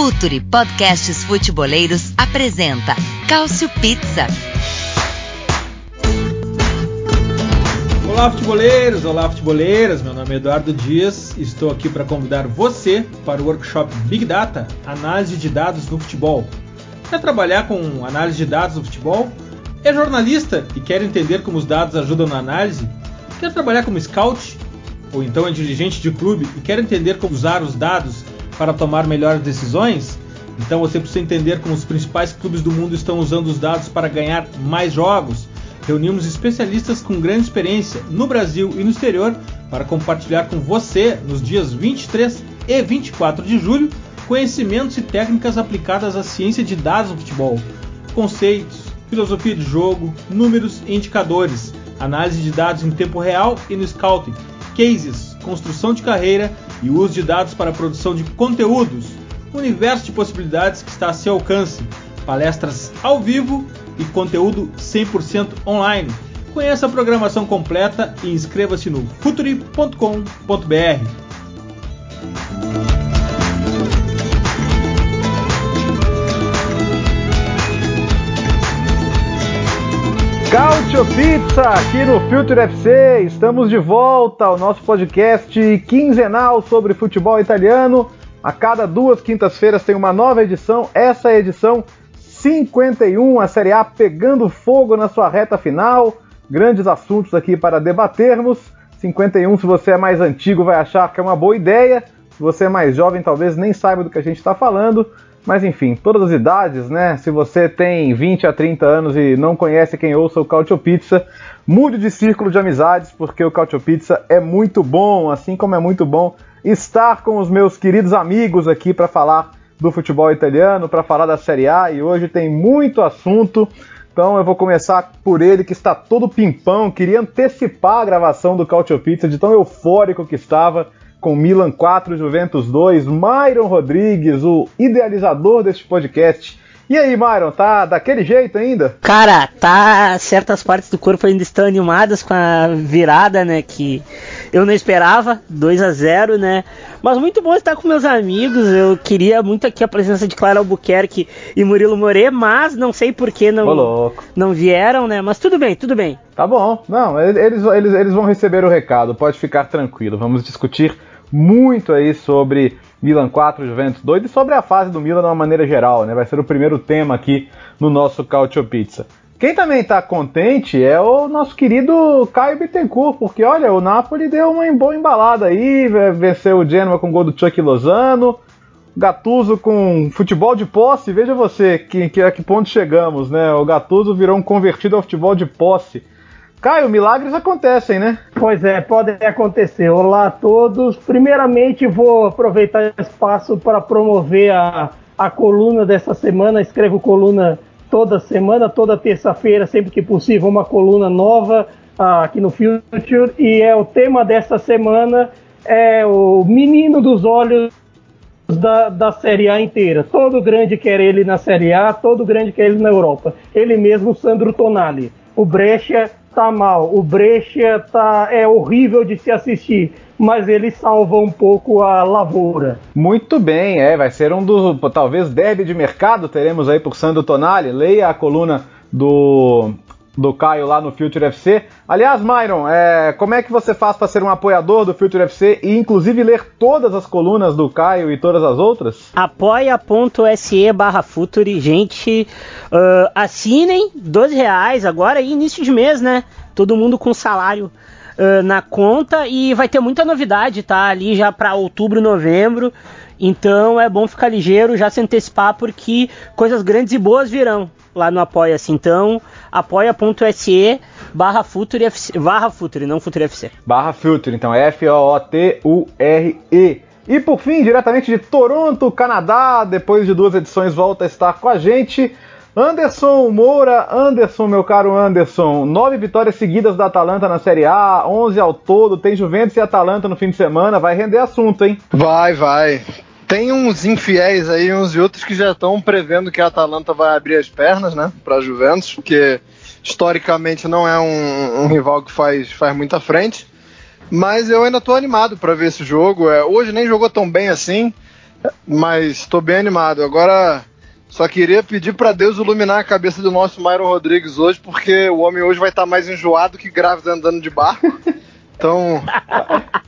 Futuri Podcasts Futeboleiros apresenta Cálcio Pizza. Olá, futeboleiros! Olá, futeboleiras! Meu nome é Eduardo Dias e estou aqui para convidar você para o workshop Big Data Análise de Dados no Futebol. Quer trabalhar com análise de dados no futebol? É jornalista e quer entender como os dados ajudam na análise? Quer trabalhar como scout? Ou então é dirigente de clube e quer entender como usar os dados para tomar melhores decisões? Então você precisa entender como os principais clubes do mundo estão usando os dados para ganhar mais jogos. Reunimos especialistas com grande experiência no Brasil e no exterior para compartilhar com você, nos dias 23 e 24 de julho, conhecimentos e técnicas aplicadas à ciência de dados no futebol, conceitos, filosofia de jogo, números e indicadores, análise de dados em tempo real e no scouting, cases, construção de carreira e uso de dados para a produção de conteúdos. Um universo de possibilidades que está a seu alcance. Palestras ao vivo e conteúdo 100% online. Conheça a programação completa e inscreva-se no futuri.com.br. Cautio Pizza aqui no Filter FC. Estamos de volta ao nosso podcast quinzenal sobre futebol italiano. A cada duas quintas-feiras tem uma nova edição. Essa é a edição 51, a Série A pegando fogo na sua reta final. Grandes assuntos aqui para debatermos. 51, se você é mais antigo, vai achar que é uma boa ideia. Se você é mais jovem, talvez nem saiba do que a gente está falando. Mas enfim, todas as idades, né? Se você tem 20 a 30 anos e não conhece quem ouça o Cautio Pizza, mude de círculo de amizades, porque o Cautio Pizza é muito bom, assim como é muito bom estar com os meus queridos amigos aqui para falar do futebol italiano, para falar da Série A, e hoje tem muito assunto. Então eu vou começar por ele que está todo pimpão, queria antecipar a gravação do Cautio Pizza de tão eufórico que estava com Milan 4, Juventus 2, Myron Rodrigues, o idealizador deste podcast. E aí, Myron, tá daquele jeito ainda? Cara, tá. Certas partes do corpo ainda estão animadas com a virada, né? Que eu não esperava, 2 a 0 né? Mas muito bom estar com meus amigos. Eu queria muito aqui a presença de Clara Albuquerque e Murilo More, mas não sei por que não, não vieram, né? Mas tudo bem, tudo bem. Tá bom. Não, eles, eles, eles vão receber o recado, pode ficar tranquilo. Vamos discutir muito aí sobre Milan 4, Juventus 2 e sobre a fase do Milan de uma maneira geral, né? Vai ser o primeiro tema aqui no nosso Cautio Pizza. Quem também está contente é o nosso querido Caio Bittencourt, porque olha, o Napoli deu uma boa embalada aí, venceu o Genoa com o gol do Chuck Lozano, Gattuso com futebol de posse, veja você que, que a que ponto chegamos, né? O Gattuso virou um convertido ao futebol de posse. Caio, milagres acontecem, né? Pois é, podem acontecer. Olá a todos. Primeiramente, vou aproveitar o espaço para promover a, a coluna dessa semana. Escrevo coluna toda semana, toda terça-feira, sempre que possível, uma coluna nova uh, aqui no Future. E é o tema dessa semana é o menino dos olhos da, da Série A inteira. Todo grande quer ele na Série A, todo grande quer ele na Europa. Ele mesmo, Sandro Tonali. O Brescia tá mal, o Brescia tá é horrível de se assistir, mas ele salva um pouco a lavoura. Muito bem, é, vai ser um dos talvez derby de mercado teremos aí por Sandro Tonali. Leia a coluna do do Caio lá no Future FC. Aliás, Myron, é, como é que você faz para ser um apoiador do Future FC e inclusive ler todas as colunas do Caio e todas as outras? apoia.se barra Future, gente, uh, assinem, 12 reais agora, início de mês, né? Todo mundo com salário uh, na conta e vai ter muita novidade, tá? Ali já para outubro, novembro. Então é bom ficar ligeiro, já se antecipar, porque coisas grandes e boas virão lá no Apoia-se. Então, apoia.se barra Future, barra Future, não Future FC. Barra Future, então F-O-O-T-U-R-E. E por fim, diretamente de Toronto, Canadá, depois de duas edições, volta a estar com a gente. Anderson Moura, Anderson, meu caro Anderson, nove vitórias seguidas da Atalanta na Série A, 11 ao todo, tem Juventus e Atalanta no fim de semana, vai render assunto, hein? Vai, vai. Tem uns infiéis aí, uns e outros que já estão prevendo que a Atalanta vai abrir as pernas, né, para Juventus, porque historicamente não é um, um, rival que faz, faz muita frente. Mas eu ainda estou animado para ver esse jogo. É, hoje nem jogou tão bem assim. mas estou bem animado. Agora só queria pedir para Deus iluminar a cabeça do nosso Myron Rodrigues hoje, porque o homem hoje vai estar tá mais enjoado que grávido andando de barco. Então,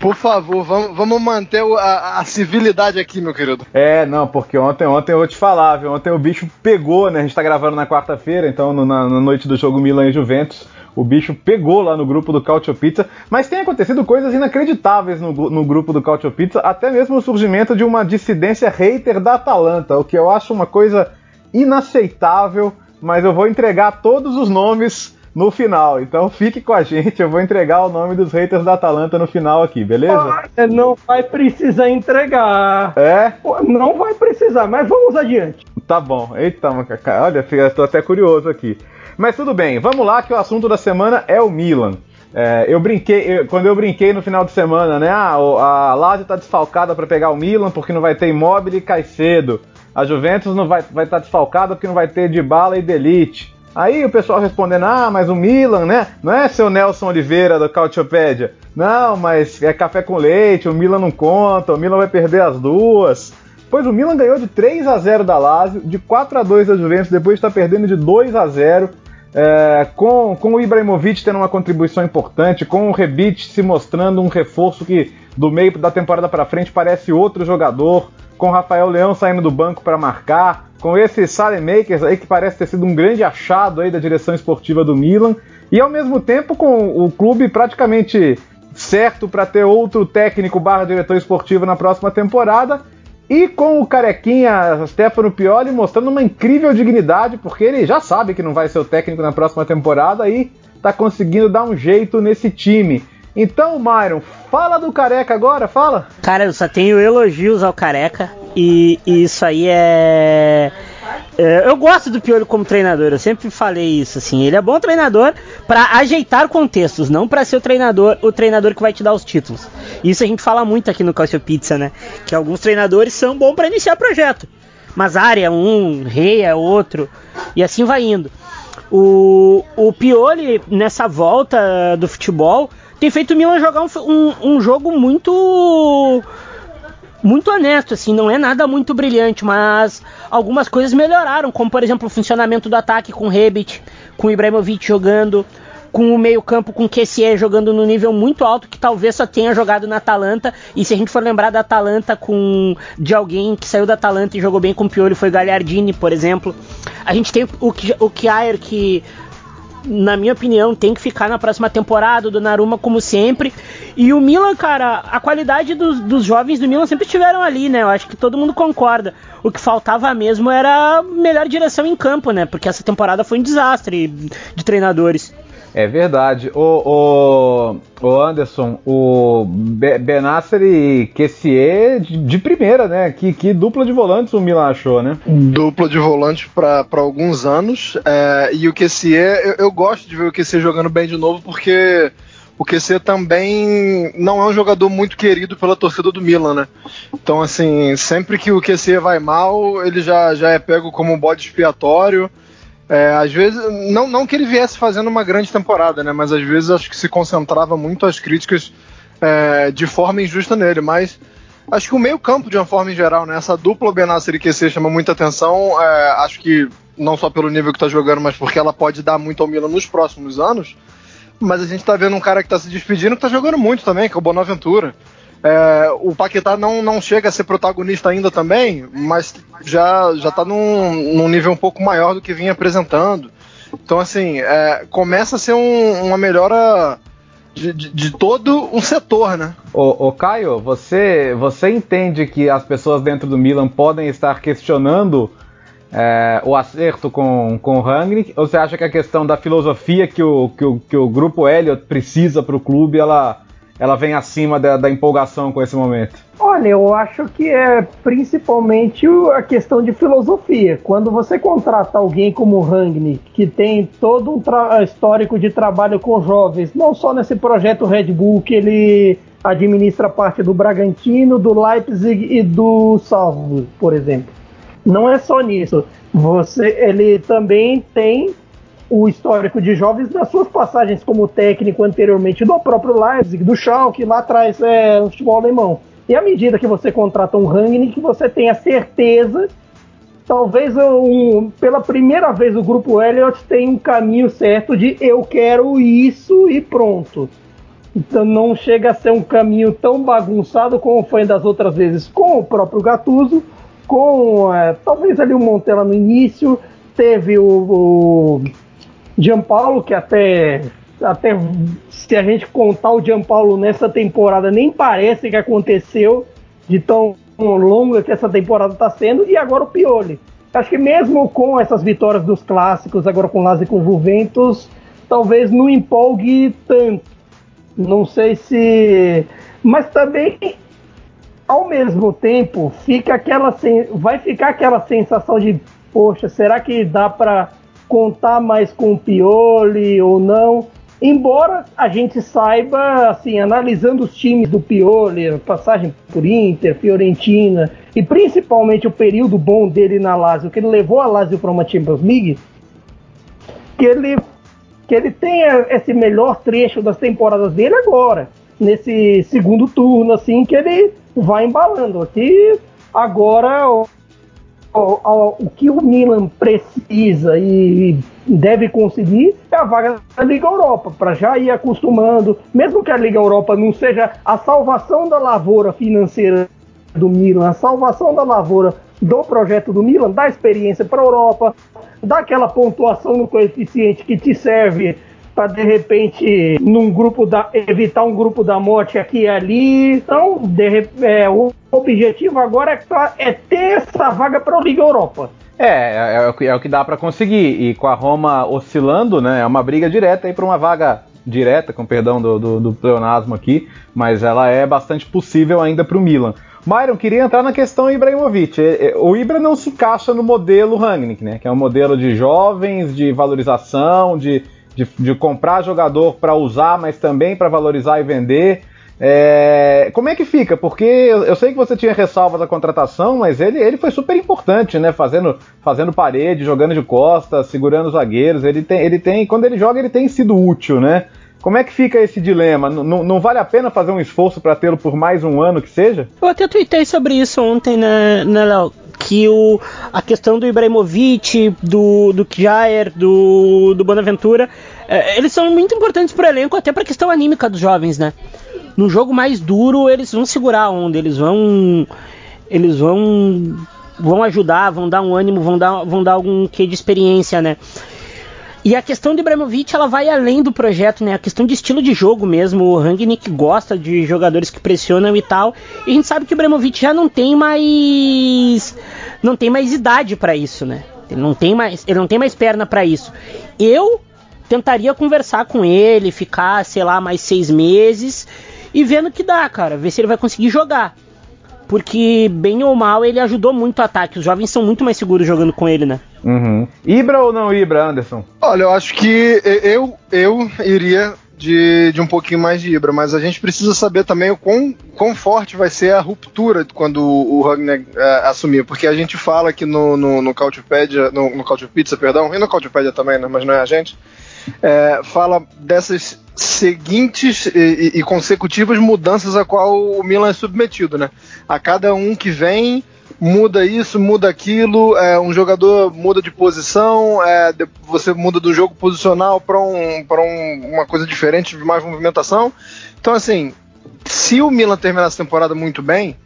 por favor, vamos, vamos manter a, a, civilidade aqui, meu querido. É, não, porque ontem, ontem eu vou te falar, viu? Ontem o bicho pegou, né? A gente tá gravando na quarta-feira, então no, na, na, noite do jogo Milan e Juventus. O bicho pegou lá no grupo do Cautio Pizza, mas tem acontecido coisas inacreditáveis no, no grupo do Cautio Pizza, até mesmo o surgimento de uma dissidência hater da Atalanta, o que eu acho uma coisa inaceitável, mas eu vou entregar todos os nomes no final. Então fique com a gente, eu vou entregar o nome dos haters da Atalanta no final aqui, beleza? não vai precisar entregar. É? Não vai precisar, mas vamos adiante. Tá bom. Eita, olha, estou até curioso aqui. Mas tudo bem, vamos lá que o assunto da semana é o Milan. É, eu brinquei, eu, quando eu brinquei no final de semana, né? Ah, a Lazio tá desfalcada para pegar o Milan porque não vai ter Immobile e Caicedo. A Juventus não vai estar vai tá desfalcada porque não vai ter Dybala e Delite. Aí o pessoal respondendo, ah, mas o Milan, né? Não é seu Nelson Oliveira da Cautiopédia. Não, mas é café com leite, o Milan não conta, o Milan vai perder as duas. Pois o Milan ganhou de 3 a 0 da Lazio, de 4 a 2 da Juventus, depois está perdendo de 2 a 0 é, com, com o Ibrahimovic tendo uma contribuição importante, com o Rebic se mostrando um reforço que do meio da temporada para frente parece outro jogador, com Rafael Leão saindo do banco para marcar, com esse Makers aí que parece ter sido um grande achado aí da direção esportiva do Milan, e ao mesmo tempo com o clube praticamente certo para ter outro técnico barra diretor esportivo na próxima temporada, e com o carequinha Stefano Pioli mostrando uma incrível dignidade, porque ele já sabe que não vai ser o técnico na próxima temporada e tá conseguindo dar um jeito nesse time. Então, Myron, fala do Careca agora, fala. Cara, eu só tenho elogios ao Careca e, e isso aí é... é... Eu gosto do Piolho como treinador, eu sempre falei isso, assim. Ele é bom treinador para ajeitar contextos, não para ser o treinador, o treinador que vai te dar os títulos. Isso a gente fala muito aqui no Calcio Pizza, né? Que alguns treinadores são bons para iniciar projeto. Mas área é um, rei é outro, e assim vai indo. O, o Pioli, nessa volta do futebol, tem feito o Milan jogar um, um, um jogo muito muito honesto, assim, não é nada muito brilhante, mas algumas coisas melhoraram, como por exemplo o funcionamento do ataque com o Rebit, com o Ibrahimovic jogando, com o meio-campo com o Kessie jogando no nível muito alto que talvez só tenha jogado na Atalanta. E se a gente for lembrar da Atalanta com de alguém que saiu da Atalanta e jogou bem com o Pioli foi Gagliardini, por exemplo. A gente tem o, o Kjaer que na minha opinião, tem que ficar na próxima temporada, do Naruma como sempre. E o Milan, cara, a qualidade dos, dos jovens do Milan sempre estiveram ali, né? Eu acho que todo mundo concorda. O que faltava mesmo era melhor direção em campo, né? Porque essa temporada foi um desastre de treinadores. É verdade. O, o, o Anderson, o Benasser e Kessier de, de, primeira, né? Que, que dupla de volantes o Milan achou, né? Dupla de volantes para alguns anos. É, e o Kessier, eu, eu, gosto de ver o Kessier jogando bem de novo, porque o Kessier também não é um jogador muito querido pela torcida do Milan, né? Então, assim, sempre que o Kessier vai mal, ele já, já é pego como um bode expiatório. É, às vezes, não, não que ele viesse fazendo uma grande temporada, né? Mas às vezes acho que se concentrava muito as críticas é, de forma injusta nele. Mas acho que o meio-campo, de uma forma em geral, né? Essa dupla Benasser e QC chama muita atenção. É, acho que não só pelo nível que tá jogando, mas porque ela pode dar muito ao Milan nos próximos anos. Mas a gente tá vendo um cara que tá se despedindo que tá jogando muito também, que é o Bonaventura. É, o Paquetá não, não chega a ser protagonista ainda também, mas já, já tá num, num nível um pouco maior do que vinha apresentando. Então, assim, é, começa a ser um, uma melhora de, de, de, todo um setor, né? Ô, ô, Caio, você, você entende que as pessoas dentro do Milan podem estar questionando é, o acerto com, com o Rangnick? Ou você acha que a questão da filosofia que o, que o, que o grupo Elliot precisa para o clube, ela ela vem acima da, da, empolgação com esse momento? Olha, eu acho que é principalmente a questão de filosofia. Quando você contrata alguém como o Rangnick, que tem todo um histórico de trabalho com jovens, não só nesse projeto Red Bull que ele administra parte do Bragantino, do Leipzig e do Salzburg, por exemplo. Não é só nisso. Você, ele também tem o histórico de jovens das suas passagens como técnico anteriormente do próprio Leipzig, do Schalke, lá atrás é, no futebol alemão. E à medida que você contrata um Rangnick, você tem a certeza, talvez um, pela primeira vez o grupo Elliott tem um caminho certo de eu quero isso e pronto. Então não chega a ser um caminho tão bagunçado como foi das outras vezes com o próprio Gattuso, com é, talvez ali o Montella no início, teve o, o Gianpaulo, que até, até se a gente contar o Gianpaulo nessa temporada, nem parece que aconteceu de tão longa que essa temporada está sendo, e agora o Pioli. Acho que mesmo com essas vitórias dos clássicos, agora com Lazio e com Juventus, talvez não empolgue tanto. Não sei se. Mas também, ao mesmo tempo, fica aquela vai ficar aquela sensação de, poxa, será que dá para contar mais com o Pioli ou não. Embora a gente saiba, assim, analisando os times do Pioli, passagem por Inter, Fiorentina, e principalmente o período bom dele na Lazio, que ele levou a Lazio para uma Champions League, que ele, que ele tenha esse melhor trecho das temporadas dele agora, nesse segundo turno, assim, que ele vai embalando. Aqui, agora, o, o, que o Milan precisa e deve conseguir é a vaga da Liga Europa, para já ir acostumando, mesmo que a Liga Europa não seja a salvação da lavoura financeira do Milan, a salvação da lavoura do projeto do Milan, dá experiência para a Europa, dá aquela pontuação no coeficiente que te serve para de repente num grupo da evitar um grupo da morte aqui e ali. Então, de, é, o objetivo agora é, é ter essa vaga para a Liga Europa. É, é, é, o que, é dá para conseguir. E com a Roma oscilando, né, é uma briga direta aí para uma vaga direta, com perdão do, do, do pleonasmo aqui, mas ela é bastante possível ainda para o Milan. Myron, queria entrar na questão Ibrahimovic. O Ibra não se encaixa no modelo Rangnick, né? Que é um modelo de jovens, de valorização, de de, de comprar jogador para usar, mas também para valorizar e vender. É, como é que fica? Porque eu, eu, sei que você tinha ressalvas da contratação, mas ele, ele foi super importante, né? Fazendo, fazendo parede, jogando de costas, segurando os zagueiros. Ele tem, ele tem, quando ele joga, ele tem sido útil, né? Como é que fica esse dilema? N não vale a pena fazer um esforço para tê-lo por mais um ano que seja? Eu até tuitei sobre isso ontem, né, né Léo? Que o, a questão do Ibrahimovic, do, do Kjaer, do, do Bonaventura, é, eles são muito importantes pro elenco, até pra questão anímica dos jovens, né? No jogo mais duro, eles vão segurar a onda, eles vão. Eles vão. vão ajudar, vão dar um ânimo, vão dar, vão dar algum quê de experiência, né? E a questão do Ibrahimovic, ela vai além do projeto, né? A questão de estilo de jogo mesmo. O Rangnick gosta de jogadores que pressionam e tal. E a gente sabe que o Ibrahimovic já não tem mais não tem mais idade para isso, né? Ele não tem mais, ele não tem mais perna para isso. Eu tentaria conversar com ele, ficar, sei lá, mais seis meses e vendo que dá, cara. Ver se ele vai conseguir jogar porque bem ou mal ele ajudou muito o ataque. Os jovens são muito mais seguros jogando com ele, né? Uhum. Ibra ou não Ibra, Anderson? Olha, eu acho que eu, eu iria de, de um pouquinho mais de Ibra, mas a gente precisa saber também o quão, quão forte vai ser a ruptura quando o Ragnar é, assumir, porque a gente fala aqui no, no, no no, no perdão, e no Couchpedia também, né, mas não é a gente, é, fala dessas seguintes e, e, consecutivas mudanças a qual o Milan é submetido, né? A cada um que vem muda isso, muda aquilo, é, um jogador muda de posição, é, você muda do jogo posicional para um, um, uma coisa diferente, de mais movimentação. Então, assim, se o Milan terminar essa temporada muito bem,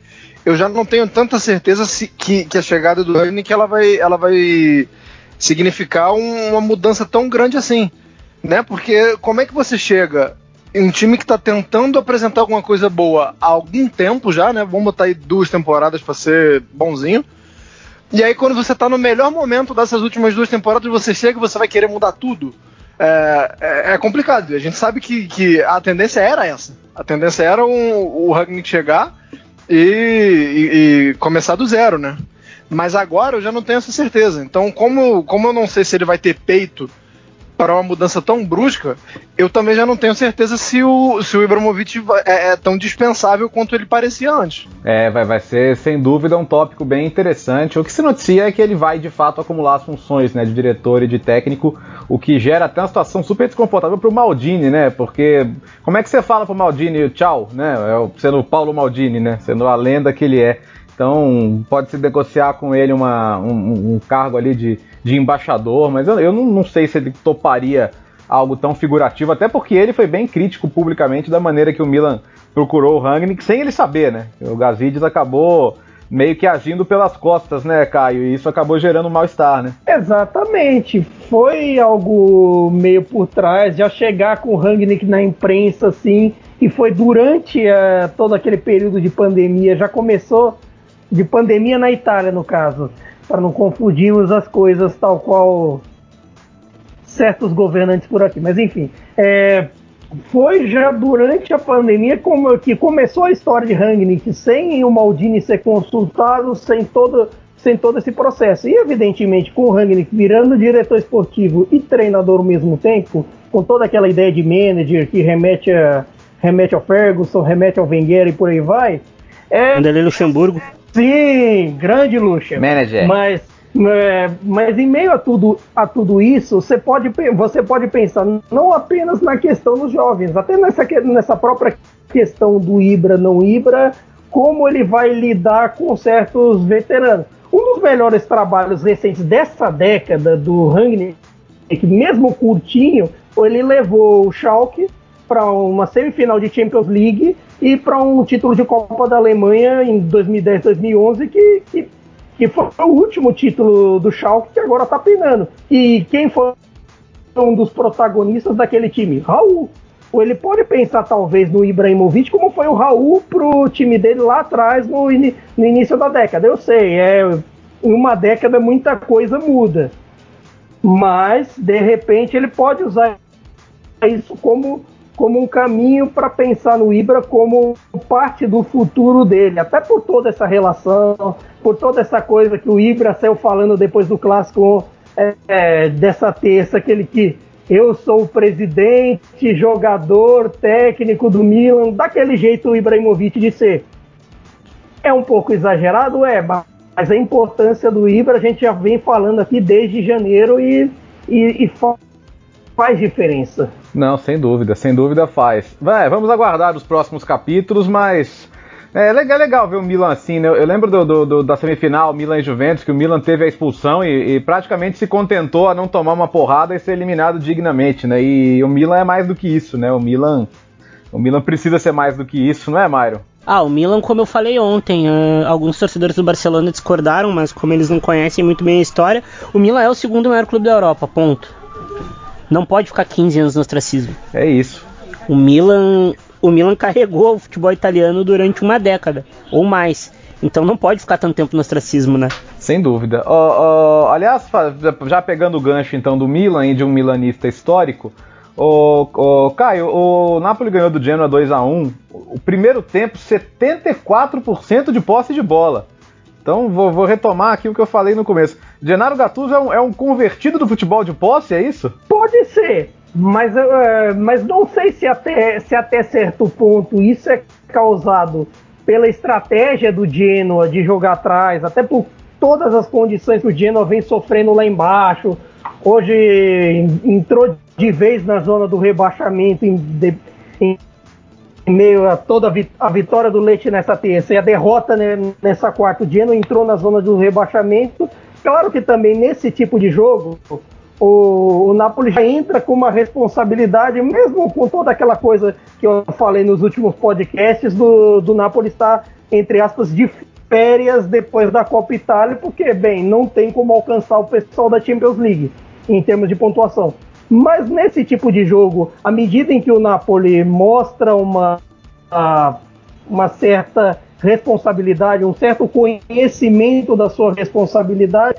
eu já não tenho tanta certeza se, que, que, a chegada do Rani que ela vai, ela vai significar um, uma mudança tão grande assim né? Porque como é que você chega um time que está tentando apresentar alguma coisa boa há algum tempo já, né? Vamos botar aí duas temporadas para ser bonzinho. E aí quando você está no melhor momento dessas últimas duas temporadas, você chega e você vai querer mudar tudo. É, é, é complicado. A gente sabe que, que, a tendência era essa. A tendência era um, o Ragnick chegar e, e, e, começar do zero, né? Mas agora eu já não tenho essa certeza. Então, como, como eu não sei se ele vai ter peito para uma mudança tão brusca, eu também já não tenho certeza se o, se o Ibrahimovic é, é, tão dispensável quanto ele parecia antes. É, vai, vai ser sem dúvida um tópico bem interessante. O que se noticia é que ele vai de fato acumular as funções né, de diretor e de técnico, o que gera até uma situação super desconfortável para o Maldini, né? Porque como é que você fala para o Maldini tchau, né? É sendo o Paulo Maldini, né? Sendo a lenda que ele é. Então, pode se negociar com ele uma, um, um cargo ali de, de embaixador, mas eu, eu não, não, sei se ele toparia algo tão figurativo, até porque ele foi bem crítico publicamente da maneira que o Milan procurou o Rangnick, sem ele saber, né? O Gazidis acabou meio que agindo pelas costas, né, Caio? E isso acabou gerando um mal-estar, né? Exatamente. Foi algo meio por trás, já chegar com o Rangnick na imprensa, assim, e foi durante uh, todo aquele período de pandemia, já começou de pandemia na Itália, no caso, para não confundirmos as coisas tal qual certos governantes por aqui. Mas enfim, é, foi já durante a pandemia como, que começou a história de Rangnick, sem o Maldini ser consultado, sem todo, sem todo esse processo. E evidentemente, com o Rangnick virando diretor esportivo e treinador ao mesmo tempo, com toda aquela ideia de manager que remete a remete ao Ferguson, remete ao Wenger e por aí vai. É, Vanderlei Luxemburgo. Sim, grande Luxa. Manager. Mas, é, mas em meio a tudo, a tudo isso, você pode, você pode pensar não apenas na questão dos jovens, até nessa, nessa própria questão do Ibra, não Ibra, como ele vai lidar com certos veteranos. Um dos melhores trabalhos recentes dessa década do Rangnick, mesmo curtinho, ele levou o Schalke para uma semifinal de Champions League e para um título de Copa da Alemanha em 2010, 2011, que, que, que foi o último título do Schalke que agora está penando. E quem foi um dos protagonistas daquele time? Raul. Ou ele pode pensar talvez no Ibrahimovic como foi o Raul pro time dele lá atrás no, in, no início da década. Eu sei, é em uma década muita coisa muda. Mas de repente ele pode usar isso como como um caminho para pensar no Ibra como parte do futuro dele, até por toda essa relação, por toda essa coisa que o Ibra saiu falando depois do clássico é, é, dessa terça, aquele que eu sou o presidente, jogador, técnico do Milan, daquele jeito o Ibrahimovic de ser. É um pouco exagerado, é, mas a importância do Ibra a gente já vem falando aqui desde janeiro e, e, e faz diferença. Não, sem dúvida, sem dúvida faz. Vai, vamos aguardar os próximos capítulos, mas é legal, é legal ver o Milan assim, né? Eu lembro do, do, do, da semifinal Milan e Juventus, que o Milan teve a expulsão e, e, praticamente se contentou a não tomar uma porrada e ser eliminado dignamente, né? E o Milan é mais do que isso, né? O Milan, o Milan precisa ser mais do que isso, não é, Mário? Ah, o Milan, como eu falei ontem, uh, alguns torcedores do Barcelona discordaram, mas como eles não conhecem muito bem a história, o Milan é o segundo maior clube da Europa, ponto. Não pode ficar 15 anos no ostracismo. É isso. O Milan, o Milan carregou o futebol italiano durante uma década ou mais. Então não pode ficar tanto tempo no ostracismo, né? Sem dúvida. Uh, uh, aliás, já pegando o gancho então do Milan e de um milanista histórico, o, o Caio, o Napoli ganhou do Genoa 2 a 1 O primeiro tempo, 74% de posse de bola. Então vou, vou, retomar aqui o que eu falei no começo. Gennaro Gattuso é um, é um convertido do futebol de posse, é isso? Pode ser, mas, uh, mas não sei se até, se até certo ponto isso é causado pela estratégia do Genoa de jogar atrás, até por todas as condições que o Genoa vem sofrendo lá embaixo. Hoje entrou de vez na zona do rebaixamento em, de, em meio a toda a vitória do Leite nessa terça e a derrota né, nessa quarta, o Genoa entrou na zona do rebaixamento. Claro que também nesse tipo de jogo o, o Napoli já entra com uma responsabilidade, mesmo com toda aquela coisa que eu falei nos últimos podcasts, do, do Napoli estar, entre aspas, de férias depois da Copa Itália, porque, bem, não tem como alcançar o pessoal da Champions League em termos de pontuação. Mas nesse tipo de jogo, à medida em que o Napoli mostra uma, uma certa responsabilidade, um certo conhecimento da sua responsabilidade,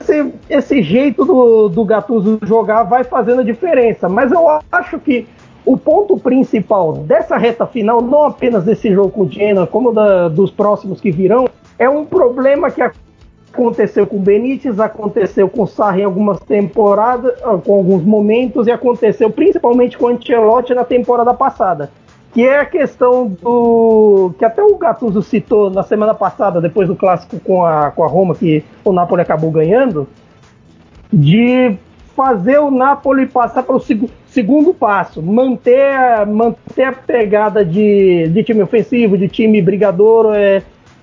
esse, esse jeito do, do Gattuso jogar vai fazendo a diferença. Mas eu acho que o ponto principal dessa reta final, não apenas desse jogo com o Genoa, como da, dos próximos que virão, é um problema que Aconteceu com o Benítez, aconteceu com o Sarri em algumas temporadas, ah, com alguns momentos, e aconteceu principalmente com o Ancelotti na temporada passada. Que é a questão do. que até o Gattuso citou na semana passada, depois do clássico com a, com a Roma, que o Napoli acabou ganhando, de fazer o Napoli passar para o seg segundo passo, manter, manter a pegada de, de time ofensivo, de time brigador, é,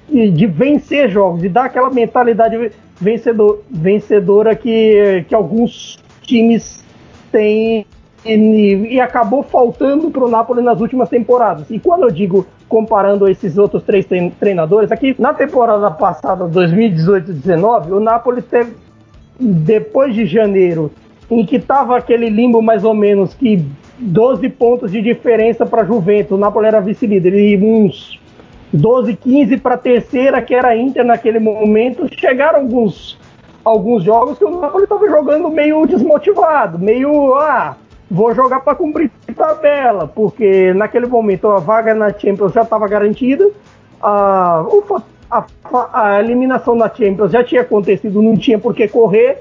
de vencer jogos, de dar aquela mentalidade vencedor, vencedora que, que alguns times têm e, e acabou faltando para o Napoli nas últimas temporadas. E quando eu digo comparando esses outros três treinadores, aqui na temporada passada, 2018-19, o Napoli teve, depois de janeiro em que estava aquele limbo mais ou menos que 12 pontos de diferença para a Juventus, o Napoli era vice-líder, e uns 12, 15 para a terceira, que era a Inter naquele momento, chegaram alguns, alguns jogos que o Napoli estava jogando meio desmotivado, meio, ah, vou jogar para cumprir tabela, porque naquele momento a vaga na Champions já estava garantida, a, a, a, eliminação da Champions já tinha acontecido, não tinha por que correr,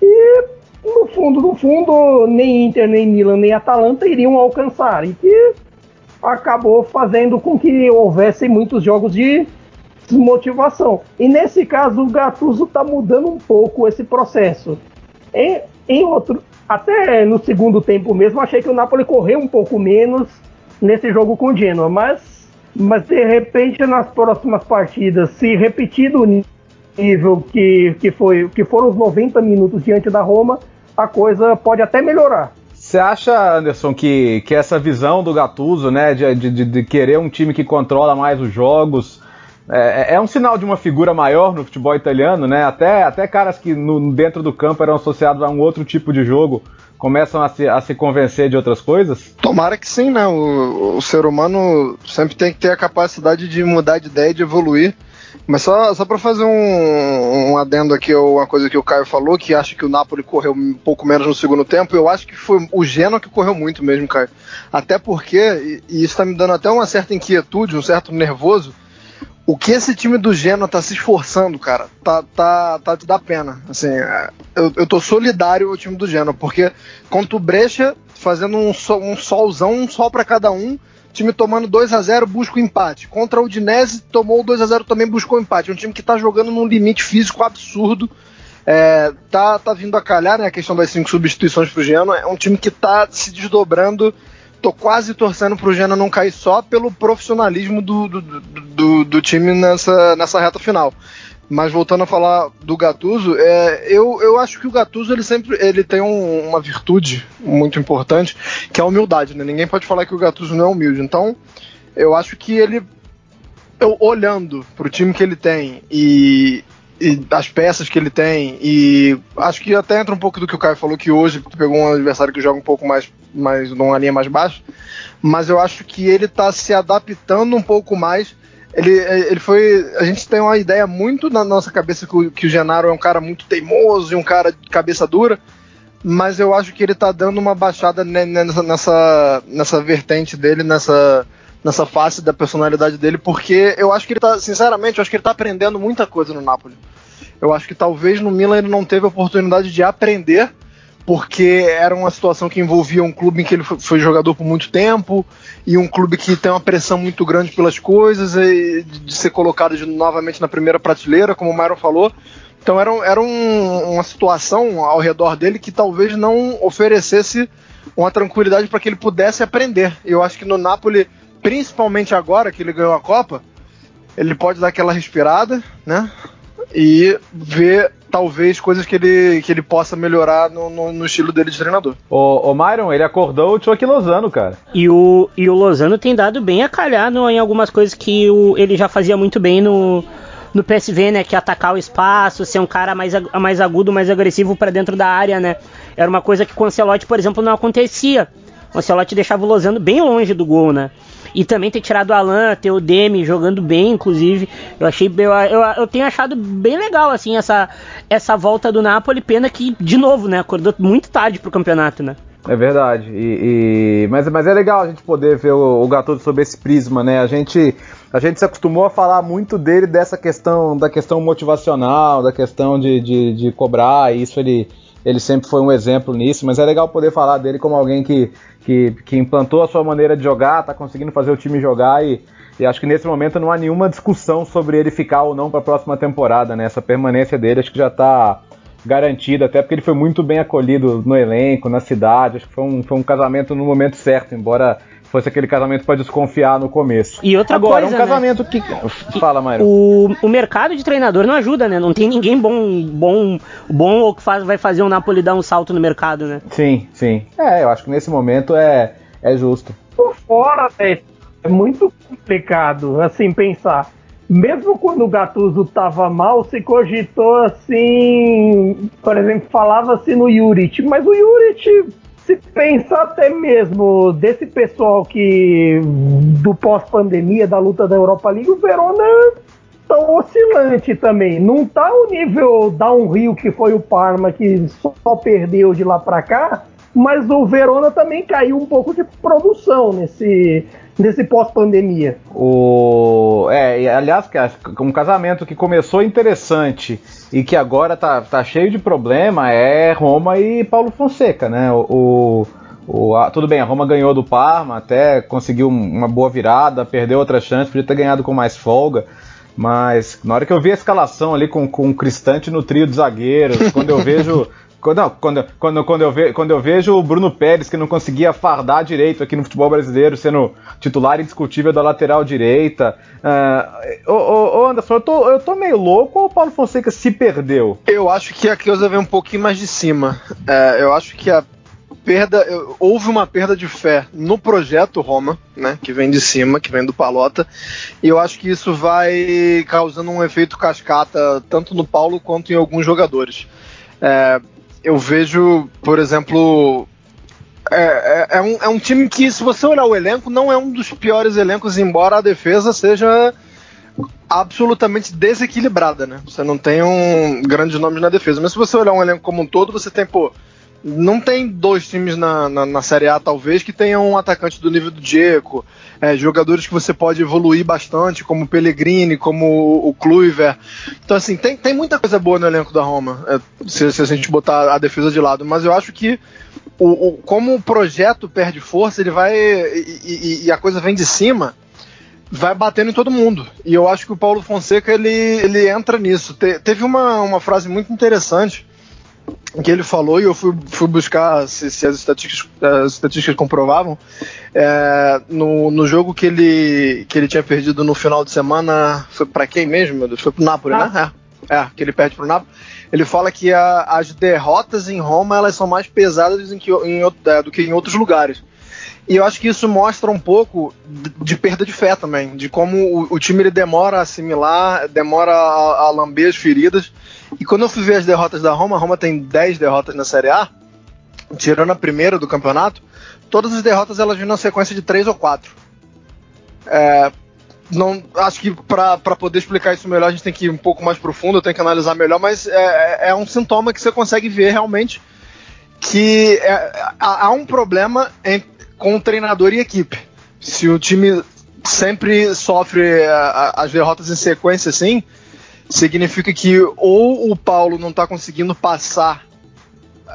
e no fundo, no fundo, nem Inter, nem Milan, nem Atalanta iriam alcançar. E que acabou fazendo com que houvesse muitos jogos de desmotivação. E nesse caso, o Gattuso está mudando um pouco esse processo. Em, em outro, até no segundo tempo mesmo, achei que o Napoli correu um pouco menos nesse jogo com o Genoa, mas, mas de repente nas próximas partidas, se repetir o nível que, que, foi, que foram os 90 minutos diante da Roma, a coisa pode até melhorar. Você acha, Anderson, que, que essa visão do Gattuso, né, de, de, de querer um time que controla mais os jogos, é, é, é, um sinal de uma figura maior no futebol italiano, né? Até, até caras que no, dentro do campo eram associados a um outro tipo de jogo começam a se, a se convencer de outras coisas? Tomara que sim, né? O, o ser humano sempre tem que ter a capacidade de mudar de ideia de evoluir. Mas só, só para fazer um, um adendo aqui, uma coisa que o Caio falou, que acha que o Napoli correu um pouco menos no segundo tempo, eu acho que foi o Genoa que correu muito mesmo, Caio. Até porque, e, e isso tá me dando até uma certa inquietude, um certo nervoso, o que esse time do Genoa tá se esforçando, cara, tá, tá, tá de dar pena. Assim, é, eu, eu tô solidário ao time do Genoa, porque contra o Brecha, fazendo um, sol, um solzão, um sol para cada um, time tomando 2 a 0 busca o empate. Contra o Udinese, tomou 2 a 0 também buscou o empate. Um time que está jogando num limite físico absurdo. É, tá, tá vindo a calhar né, a questão das cinco substituições pro Genoa. É um time que tá se desdobrando. Tô quase torcendo pro Genoa não cair só pelo profissionalismo do, do, do, do time nessa, nessa reta final. Mas voltando a falar do Gattuso, é, eu, eu acho que o Gattuso ele sempre ele tem um, uma virtude muito importante, que é a humildade. Né? Ninguém pode falar que o Gattuso não é humilde. Então, eu acho que ele, eu, olhando para o time que ele tem e, e as peças que ele tem, e acho que até entra um pouco do que o Caio falou, que hoje tu pegou um adversário que joga um pouco mais, mais numa linha mais baixa, mas eu acho que ele está se adaptando um pouco mais ele, ele foi. A gente tem uma ideia muito na nossa cabeça que o, que o Genaro é um cara muito teimoso e um cara de cabeça dura, mas eu acho que ele tá dando uma baixada nessa, nessa, nessa vertente dele, nessa, nessa face da personalidade dele, porque eu acho que ele tá, sinceramente, eu acho que ele tá aprendendo muita coisa no Napoli. Eu acho que talvez no Milan ele não teve a oportunidade de aprender porque era uma situação que envolvia um clube em que ele foi jogador por muito tempo e um clube que tem uma pressão muito grande pelas coisas e de ser colocado de, novamente na primeira prateleira, como o Myron falou. Então era, era um, uma situação ao redor dele que talvez não oferecesse uma tranquilidade para que ele pudesse aprender. Eu acho que no Napoli, principalmente agora que ele ganhou a Copa, ele pode dar aquela respirada, né? E ver talvez coisas que ele, que ele possa melhorar no, no, no estilo dele de treinador. O, o Myron, ele acordou o Chuck Lozano, cara. E o, e o Lozano tem dado bem a calhar no, em algumas coisas que o, ele já fazia muito bem no, no PSV, né? Que é atacar o espaço, ser um cara mais, mais agudo, mais agressivo para dentro da área, né? Era uma coisa que com o Ancelotti, por exemplo, não acontecia. O Ancelotti deixava o Lozano bem longe do gol, né? E também ter tirado o Alan, ter o Demi jogando bem, inclusive. Eu achei. Eu, eu, eu tenho achado bem legal, assim, essa, essa volta do Napoli. Pena que, de novo, né? Acordou muito tarde pro campeonato, né? É verdade. E, e, mas, mas é legal a gente poder ver o, o Gattuso sob esse prisma, né? A gente a gente se acostumou a falar muito dele dessa questão, da questão motivacional, da questão de, de, de cobrar, e isso ele, ele sempre foi um exemplo nisso, mas é legal poder falar dele como alguém que, que, que implantou a sua maneira de jogar, está conseguindo fazer o time jogar e, e acho que nesse momento não há nenhuma discussão sobre ele ficar ou não para a próxima temporada, né? Essa permanência dele acho que já está garantida, até porque ele foi muito bem acolhido no elenco, na cidade. Acho que foi um, foi um casamento no momento certo, embora fosse aquele casamento para desconfiar no começo. E outra Agora, coisa, um né? casamento que. Fala, Mário. O, o mercado de treinador não ajuda, né? Não tem ninguém bom, bom, bom ou que faz, vai fazer o Napoli dar um salto no mercado, né? Sim, sim. É, eu acho que nesse momento é, é justo. Por fora, né, é muito complicado, assim, pensar. Mesmo quando o Gattuso tava mal, se cogitou assim, por exemplo, falava-se no Juric, mas o Juric, se pensar até mesmo desse pessoal que do pós-pandemia, da luta da Europa League, o Verona tá oscilante também. Não tá o nível downhill que foi o Parma, que só perdeu de lá pra cá, mas o Verona também caiu um pouco de produção nesse, nesse pós-pandemia. O... É, aliás, um casamento que começou interessante e que agora tá, tá cheio de problema é Roma e Paulo Fonseca, né? O, o, a- tudo bem, a Roma ganhou do Parma, até conseguiu um- uma boa virada, perdeu outra chance, podia ter ganhado com mais folga. Mas na hora que eu vi a escalação ali com, com o Cristante no trio de zagueiros, quando eu vejo. Quando, quando, quando, eu ve, quando eu vejo o Bruno Pérez, que não conseguia fardar direito aqui no futebol brasileiro, sendo titular indiscutível da lateral direita. ô, Anderson, eu tô, eu tô meio louco ou o Paulo Fonseca se perdeu? Eu acho que a Cleusa vem um pouquinho mais de cima. É, eu acho que a perda. houve uma perda de fé no projeto Roma, né? Que vem de cima, que vem do Palota. E eu acho que isso vai causando um efeito cascata, tanto no Paulo quanto em alguns jogadores. É, eu vejo, por exemplo. É, é- é um, é um time que, se você olhar o elenco, não é um dos piores elencos, embora a defesa seja absolutamente desequilibrada, né? Você não tem um grande nome na defesa. Mas se você olhar um elenco como um todo, você tem, pô. Não tem dois times na, na, na Série A, talvez, que tenham um atacante do nível do Diego, é, jogadores que você pode evoluir bastante, como o Pellegrini, como o, Kluivert. Então, assim, tem, tem muita coisa boa no elenco da Roma, é, se, se a gente botar a defesa de lado. Mas eu acho que o, o- como o projeto perde força, ele vai. e- e- e a coisa vem de cima vai batendo em todo mundo. E eu acho que o Paulo Fonseca ele, ele entra nisso. Te- teve uma, uma frase muito interessante que ele falou e eu fui, fui buscar se, se as, estatísticas, as estatísticas comprovavam. É, no, no jogo que ele, que ele tinha perdido no final de semana, foi para quem mesmo? meu Deus? Foi pro Napoli, né? É, é, que ele perde pro Napoli. Ele fala que a- as derrotas em Roma elas são mais pesadas em que- em é, do que em outros lugares. E eu acho que isso mostra um pouco de, perda de fé também, de como o, o time ele demora a assimilar, demora a, a lamber as feridas. E quando eu fui ver as derrotas da Roma, a Roma tem 10 derrotas na Série A, tirando a primeira do campeonato, todas as derrotas elas vêm na sequência de 3 ou 4. É, não, acho que para poder explicar isso melhor a gente tem que ir um pouco mais profundo, tem que analisar melhor, mas é, é um sintoma que você consegue ver realmente que é, há, um problema em- com o treinador e equipe. Se o time sempre sofre a- as derrotas em sequência assim, significa que ou o Paulo não está conseguindo passar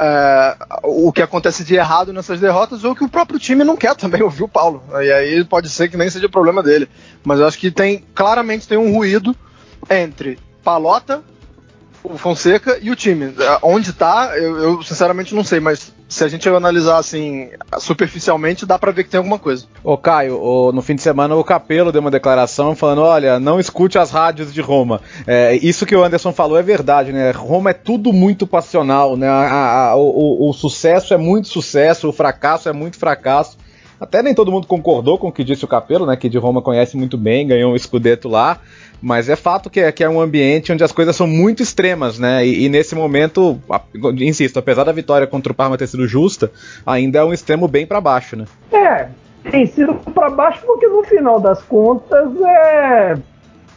é, o que acontece de errado nessas derrotas, ou que o próprio time não quer também ouvir o Paulo. E aí pode ser que nem seja problema dele. Mas eu acho que tem claramente tem um ruído entre Palota, o Fonseca e o time. É, Onde tá, eu, eu sinceramente não sei, mas se a gente analisar assim superficialmente, dá pra ver que tem alguma coisa. Ô Caio, no fim de semana o Capelo deu uma declaração falando: olha, não escute as rádios de Roma. É, isso que o Anderson falou é verdade, né? Roma é tudo muito passional, né? A- a- o- o sucesso é muito sucesso, o fracasso é muito fracasso. Até nem todo mundo concordou com o que disse o Capelo, né? Que de Roma conhece muito bem, ganhou um escudeto lá. Mas é fato que é, que é um ambiente onde as coisas são muito extremas, né? E, e nesse momento, insisto, apesar da vitória contra o Parma ter sido justa, ainda é um extremo bem para baixo, né? É, tem sido para baixo porque no final das contas é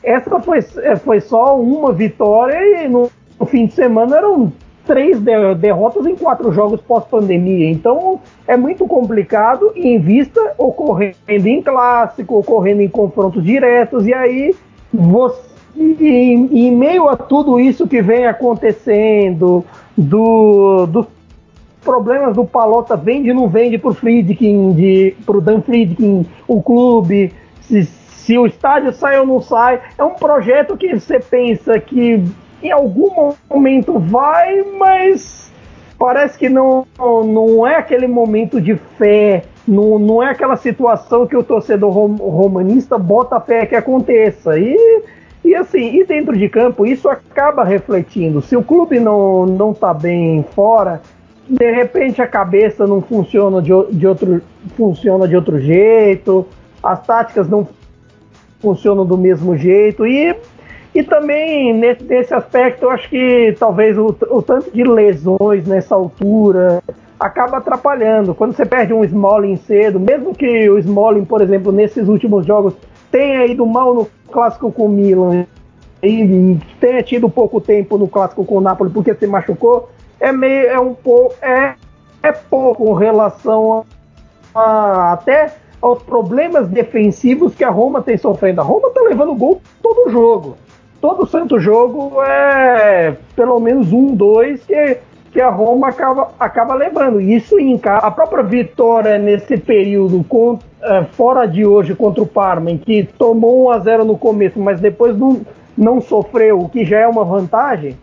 essa foi, é, foi só uma vitória e no, no fim de semana eram três derrotas em quatro jogos pós-pandemia. Então é muito complicado em vista ocorrendo em clássico, ocorrendo em confrontos diretos, e aí você. E, em meio a tudo isso que vem acontecendo, do, dos problemas do Palota vende não vende para o Friedkin, para o Dan Friedkin, o clube, se, se o estádio sai ou não sai. É um projeto que você pensa que em algum momento vai, mas parece que não, não é aquele momento de fé, não, não é aquela situação que o torcedor rom, romanista bota fé que aconteça. E, e assim, e dentro de campo, isso acaba refletindo. Se o clube não, não tá bem fora, de repente a cabeça não funciona de, de, outro, funciona de outro jeito, as táticas não funcionam do mesmo jeito, e e também, nesse, aspecto, eu acho que talvez o, o tanto de lesões nessa altura acaba atrapalhando. Quando você perde um Smalling cedo, mesmo que o Smalling, por exemplo, nesses últimos jogos tenha ido mal no clássico com o Milan e tenha tido pouco tempo no clássico com o Napoli porque se machucou, é meio é um pouco é, é pouco em relação a, a, até aos problemas defensivos que a Roma tem sofrendo. A Roma tá levando gol todo jogo todo santo jogo é pelo menos um, dois que, que a Roma acaba, acaba levando. Isso em a própria vitória nesse período é, fora de hoje contra o Parma, em que tomou 1 a 0 no começo, mas depois não, não sofreu, o que já é uma vantagem.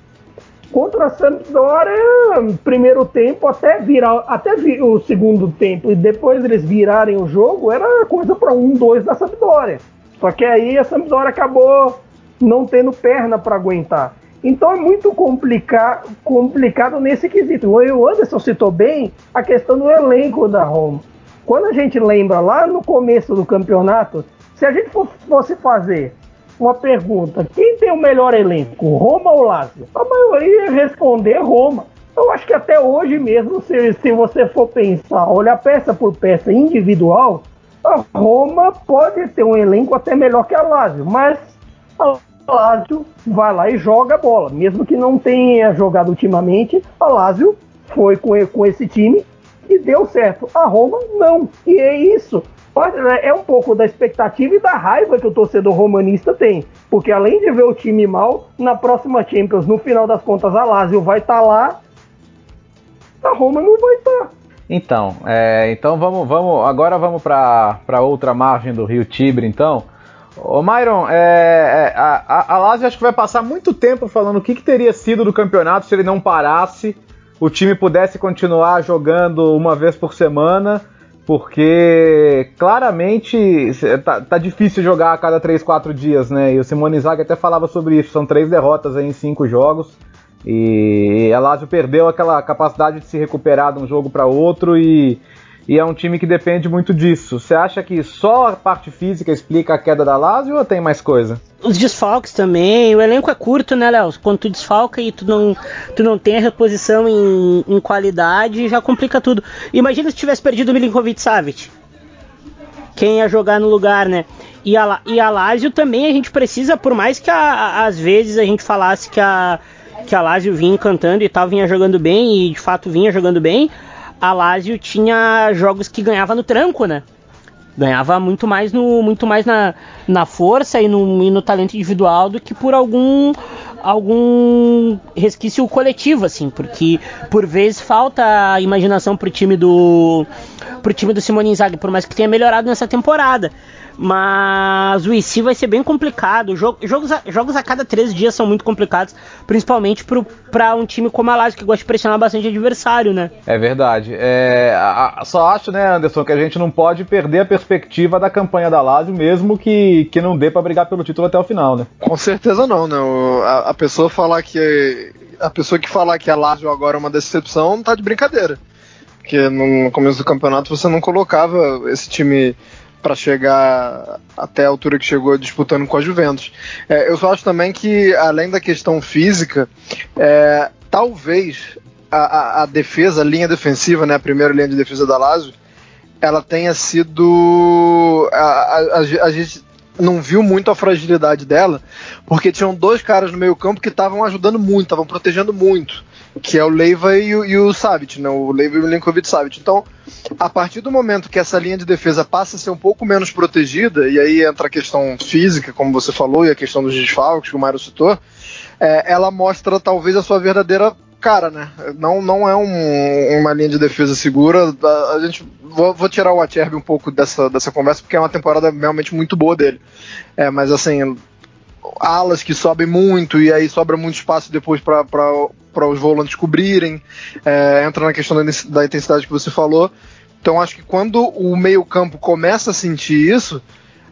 Contra a Sampdoria, primeiro tempo até virar, até vir o segundo tempo e depois eles virarem o jogo, era coisa para um, dois da Sampdoria. Só que aí a Sampdoria acabou não tendo perna para aguentar. Então é muito complica complicado nesse quesito. O Anderson citou bem a questão do elenco da Roma. Quando a gente lembra lá no começo do campeonato, se a gente fosse fazer uma pergunta, quem tem o melhor elenco, Roma ou Lazio? A maioria ia responder Roma. Eu acho que até hoje mesmo, se, se você for pensar, olhar peça por peça individual, a Roma pode ter um elenco até melhor que a Lazio, mas a Lazio vai lá e joga a bola. Mesmo que não tenha jogado ultimamente, a Lazio foi com, com esse time e deu certo. A Roma não. E é isso. Né, é um pouco da expectativa e da raiva que o torcedor romanista tem. Porque além de ver o time mal, na próxima Champions, no final das contas, a Lazio vai estar tá lá, a Roma não vai estar. Tá. Então, é, então vamos, vamos, agora vamos para outra margem do Rio Tibre, então. Ô Myron, é, é, a, a Lazio acho que vai passar muito tempo falando o que, que teria sido do campeonato se ele não parasse, o time pudesse continuar jogando uma vez por semana, porque claramente tá, tá difícil jogar a cada 3, 4 dias, né? E o Simone Zag até falava sobre isso, são três derrotas em cinco jogos. E a Lazio perdeu aquela capacidade de se recuperar de um jogo para outro e e é um time que depende muito disso. Você acha que só a parte física explica a queda da Lazio ou tem mais coisa? Os desfalques também, o elenco é curto, né, Léo? Quando tu desfalca e tu não, tu não tem a reposição em, em qualidade, já complica tudo. Imagina se tivesse perdido o Milinkovic Savic. Quem ia jogar no lugar, né? E a, e a Lazio também a gente precisa, por mais que a, a, às vezes a gente falasse que a, que a Lazio vinha encantando e tal, vinha jogando bem, e de fato vinha jogando bem, a Lazio tinha jogos que ganhava no tranco, né? Ganhava muito mais no muito mais na, na força e no, e no talento individual do que por algum algum resquício coletivo, assim, porque por vezes falta imaginação pro time do pro time do Simone Inzaghi, por mais que tenha melhorado nessa temporada. Mas o IC vai ser bem complicado. Jogos a, jogos a cada três dias são muito complicados, principalmente para um time como a Lazio, que gosta de pressionar bastante o adversário, né? É verdade. É, a, só acho, né, Anderson, que a gente não pode perder a perspectiva da campanha da Lazio, mesmo que, que não dê para brigar pelo título até o final, né? Com certeza não, né? A, a pessoa falar que a pessoa que falar que a Lazio agora é uma decepção tá de brincadeira. Porque no começo do campeonato você não colocava esse time para chegar até a altura que chegou disputando com a Juventus. É, eu só acho também que, além da questão física, é, talvez a, a, a, defesa, a linha defensiva, né, a primeira linha de defesa da Lazio, ela tenha sido. A, a gente não viu muito a fragilidade dela, porque tinham dois caras no meio campo que estavam ajudando muito, estavam protegendo muito. Que é o Leiva e o, e o Savic, né? O Leiva e o Milinkovic Savic. Então, a partir do momento que essa linha de defesa passa a ser um pouco menos protegida, e aí entra a questão física, como você falou, e a questão dos desfalques que o Mário citou, é, ela mostra talvez a sua verdadeira cara, né? Não, não é um, uma linha de defesa segura. A, a gente vou, vou, tirar o Acherby um pouco dessa, dessa conversa porque é uma temporada realmente muito boa dele. É, mas assim, alas que sobem muito e aí sobra muito espaço depois para os volantes cobrirem. É, entra na questão da, da intensidade que você falou. Então acho que quando o meio campo começa a sentir isso,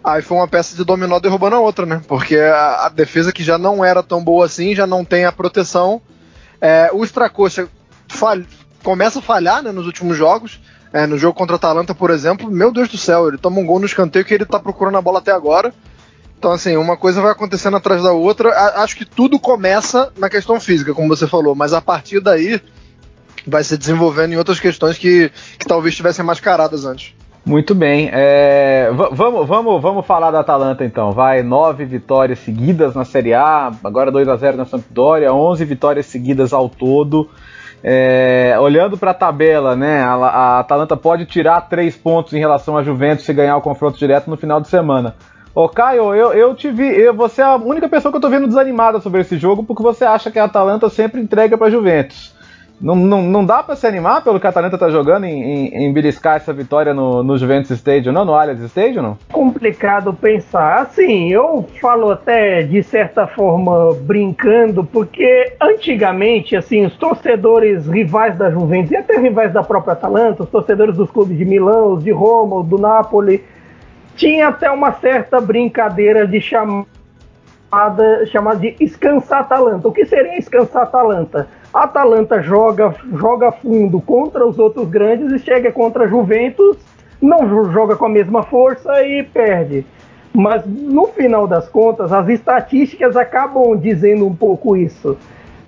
aí foi uma peça de dominó derrubando a outra, né? Porque a, a defesa que já não era tão boa assim, já não tem a proteção. É, o Stracocha começa a falhar né, nos últimos jogos. É, no jogo contra a Atalanta, por exemplo, meu Deus do céu, ele toma um gol no escanteio que ele tá procurando a bola até agora. Então, assim, uma coisa vai acontecendo atrás da outra. A, acho que tudo começa na questão física, como você falou, mas a partir daí vai se desenvolvendo em outras questões que, que talvez estivessem mascaradas antes. Muito bem. É, vamos, vamos, vamos falar da Atalanta então. Vai nove vitórias seguidas na Série A, agora 2 a 0 na Sampdoria, 11 vitórias seguidas ao todo. É, olhando para a tabela, né, a, a, Atalanta pode tirar três pontos em relação à Juventus se ganhar o confronto direto no final de semana. Ô Caio, eu, eu te vi, eu, você é a única pessoa que eu tô vendo desanimada sobre esse jogo porque você acha que a Atalanta sempre entrega para Juventus. Não, não, não dá para se animar pelo que a Atalanta tá jogando em, em, em beliscar essa vitória no, no Juventus Stadium, não? No Allianz Stadium, não? Complicado pensar. Assim, eu falo até de certa forma brincando, porque antigamente, assim, os torcedores rivais da Juventus e até rivais da própria Atalanta, os torcedores dos clubes de Milão, os de Roma, do Napoli, tinha até uma certa brincadeira de chamada, chamada de escansar Atalanta. O que seria escansar Atalanta? A Atalanta joga, joga fundo contra os outros grandes e chega contra a Juventus, não joga com a mesma força e perde. Mas no final das contas, as estatísticas acabam dizendo um pouco isso.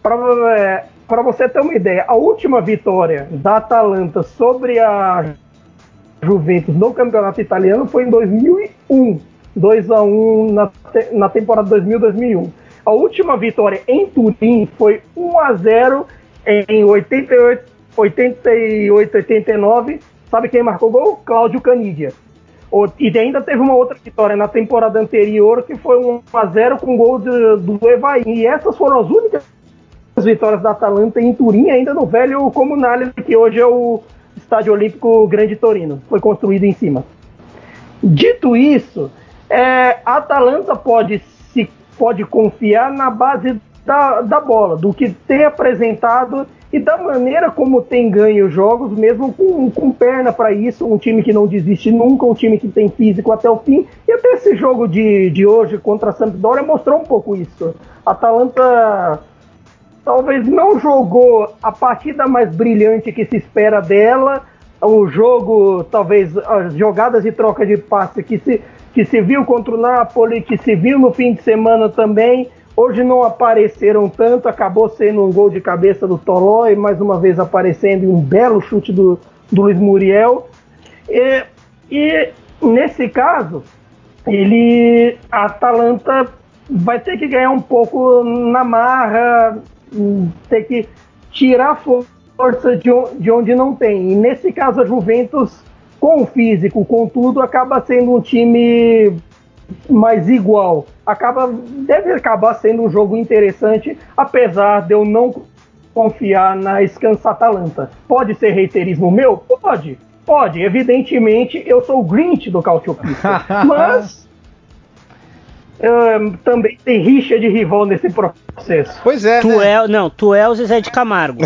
Para é, você ter uma ideia, a última vitória da Atalanta sobre a Juventus no campeonato italiano foi em 2001, 2 a 1 na, te na temporada 2000-2001. A última vitória em Turim foi 1 a 0 em 88, 88 89. Sabe quem marcou gol? Cláudio Canidia. E ainda teve uma outra vitória na temporada anterior que foi 1 a 0 com gol do, do Evaí. E essas foram as únicas vitórias da Atalanta em Turim, ainda no velho Comunale, que hoje é o Estádio Olímpico Grande Torino. Foi construído em cima. Dito isso, é, a Atalanta pode se pode confiar na base da, da bola, do que tem apresentado e da maneira como tem ganho jogos, mesmo com, com perna para isso, um time que não desiste nunca, um time que tem físico até o fim. E até esse jogo de, de hoje contra a Sampdoria mostrou um pouco isso. A Atalanta talvez não jogou a partida mais brilhante que se espera dela, o jogo, talvez as jogadas de troca de passe que se, que se viu contra o Napoli, que se viu no fim de semana também. Hoje não apareceram tanto, acabou sendo um gol de cabeça do Tolói, mais uma vez aparecendo e um belo chute do, do Luiz Muriel. E, e nesse caso, ele a Atalanta vai ter que ganhar um pouco na marra, ter que tirar força de, de onde não tem. E nesse caso, a Juventus, com o físico, com tudo, acaba sendo um time mais igual. Acaba, deve acabar sendo um jogo interessante, apesar de eu não confiar na Scansa Atalanta. Pode ser reiterismo meu? Pode. Pode, evidentemente eu sou o Grinch do Cautio mas uh, também tem rixa de rival nesse processo. Pois é. Tu né? é não, tu é o Zezé de Camargo.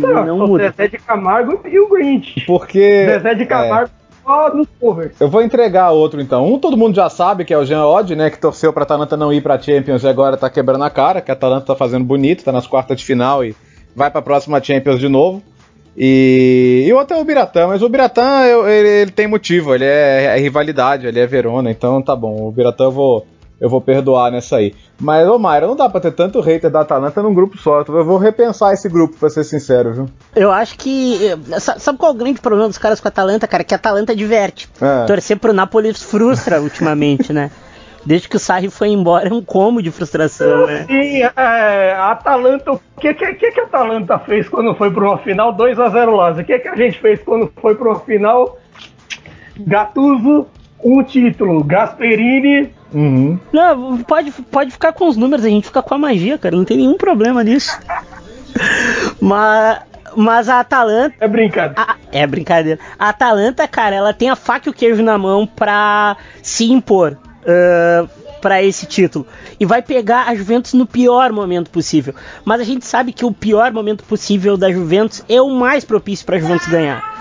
não, não o Zezé de Camargo e o Grinch. Porque. Zezé de Camargo. É. Só nos covers. Eu vou entregar outro então. Um todo mundo já sabe que é o Jean Odd, né? Que torceu pra Atalanta não ir pra Champions e agora tá quebrando a cara, que a Atalanta tá fazendo bonito, tá nas quartas de final e vai pra próxima Champions de novo. E, e o outro é o Biratã, mas o Biratã ele, ele, tem motivo, ele é, é, rivalidade, ele é Verona, então tá bom. O Biratã eu vou, eu vou perdoar nessa aí. Mas, ô Mayra, não dá pra ter tanto hater da Atalanta num grupo só. Eu vou repensar esse grupo, pra ser sincero, viu? Eu acho que. Sabe qual é o grande problema dos caras com a Atalanta, cara? Que a Atalanta diverte. É. Torcer pro Napoli frustra ultimamente, né? desde que o Sarri foi embora, é um como de frustração, né? Sim, é, a Atalanta, o que, que, que, a Atalanta fez quando foi para uma final 2 a 0 lá? O que, que a gente fez quando foi para uma final? Gattuso, um título. Gasperini. Uhum. Não, pode, pode ficar com os números, a gente fica com a magia, cara. Não tem nenhum problema nisso. Mas, mas a Atalanta. É brincadeira. A, é brincadeira. A Atalanta, cara, ela tem a faca e o queijo na mão pra se impor. Uh, para esse título e vai pegar a Juventus no pior momento possível. Mas a gente sabe que o pior momento possível da Juventus é o mais propício para a Juventus ganhar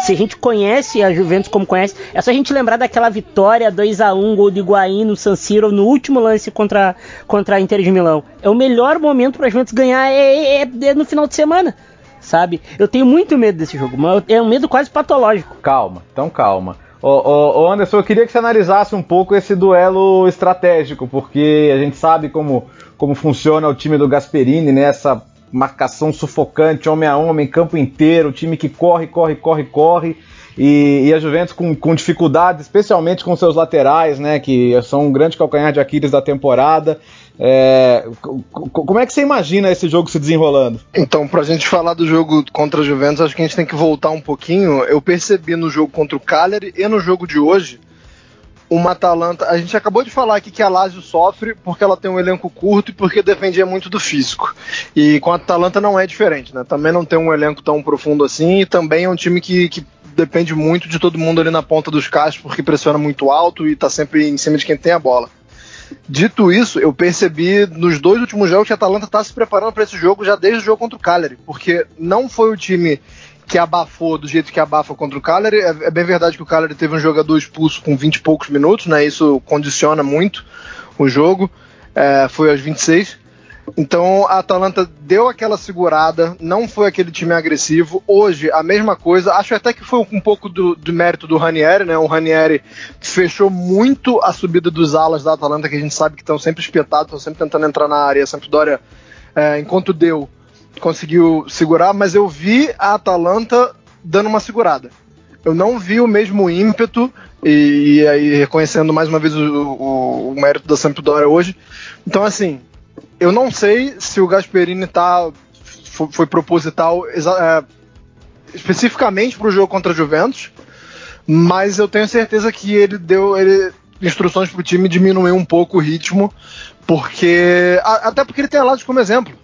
se a gente conhece a Juventus como conhece, é só a gente lembrar daquela vitória 2 a 1 gol de Higuaín no San Siro no último lance contra, contra a Inter de Milão. É o melhor momento para a Juventus ganhar é, é, é, no final de semana, sabe? Eu tenho muito medo desse jogo, mas é um medo quase patológico. Calma, então calma. Ô, ô, Anderson, eu queria que você analisasse um pouco esse duelo estratégico, porque a gente sabe como, como funciona o time do Gasperini, né? Essa marcação sufocante, homem a homem, campo inteiro, time que corre, corre, corre, corre. E, e, a Juventus com, com dificuldades, especialmente com seus laterais, né, que são um grande calcanhar de Aquiles da temporada. É, como é que você imagina esse jogo se desenrolando? Então, pra gente falar do jogo contra a Juventus, acho que a gente tem que voltar um pouquinho. Eu percebi no jogo contra o Cagliari e no jogo de hoje uma Atalanta. A gente acabou de falar aqui que a Lazio sofre porque ela tem um elenco curto e porque dependia muito do físico. E com a Atalanta não é diferente, né? Também não tem um elenco tão profundo assim e também é um time que, que depende muito de todo mundo ali na ponta dos cachos porque pressiona muito alto e tá sempre em cima de quem tem a bola. Dito isso, eu percebi nos dois últimos jogos que a Atalanta está se preparando para esse jogo já desde o jogo contra o Cagliari, porque não foi o time que abafou do jeito que abafa contra o Cagliari. É, é, bem verdade que o Cagliari teve um jogador expulso com 20 e poucos minutos, né? Isso condiciona muito o jogo. É, foi aos 26. Então a Atalanta deu aquela segurada, não foi aquele time agressivo. Hoje, a mesma coisa. Acho até que foi um pouco do, do mérito do Ranieri, né? O Ranieri fechou muito a subida dos alas da Atalanta, que a gente sabe que estão sempre espetados, estão sempre tentando entrar na área. A Sampdoria, é, enquanto deu, conseguiu segurar, mas eu vi a Atalanta dando uma segurada. Eu não vi o mesmo ímpeto, e, e aí reconhecendo mais uma vez o, o, o, mérito da Sampdoria hoje. Então, assim, eu não sei se o Gasperini tá, foi, foi proposital é, especificamente para o jogo contra a Juventus, mas eu tenho certeza que ele deu ele, instruções para o time diminuir um pouco o ritmo, porque até porque ele tem a Lazio como exemplo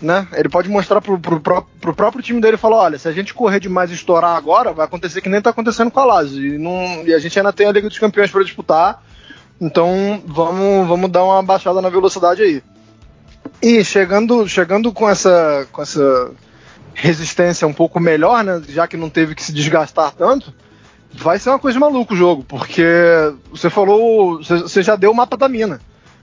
né? Ele pode mostrar pro, pro, pro, pro próprio time dele e falar: olha, se a gente correr demais e estourar agora, vai acontecer que nem tá acontecendo com a Lazio. E, não, e a gente ainda tem a Liga dos Campeões para disputar. Então vamos, vamos dar uma baixada na velocidade aí. E chegando, chegando com essa, com essa resistência um pouco melhor, né? Já que não teve que se desgastar tanto, vai ser uma coisa de maluco o jogo, porque você falou, você já deu o mapa da mina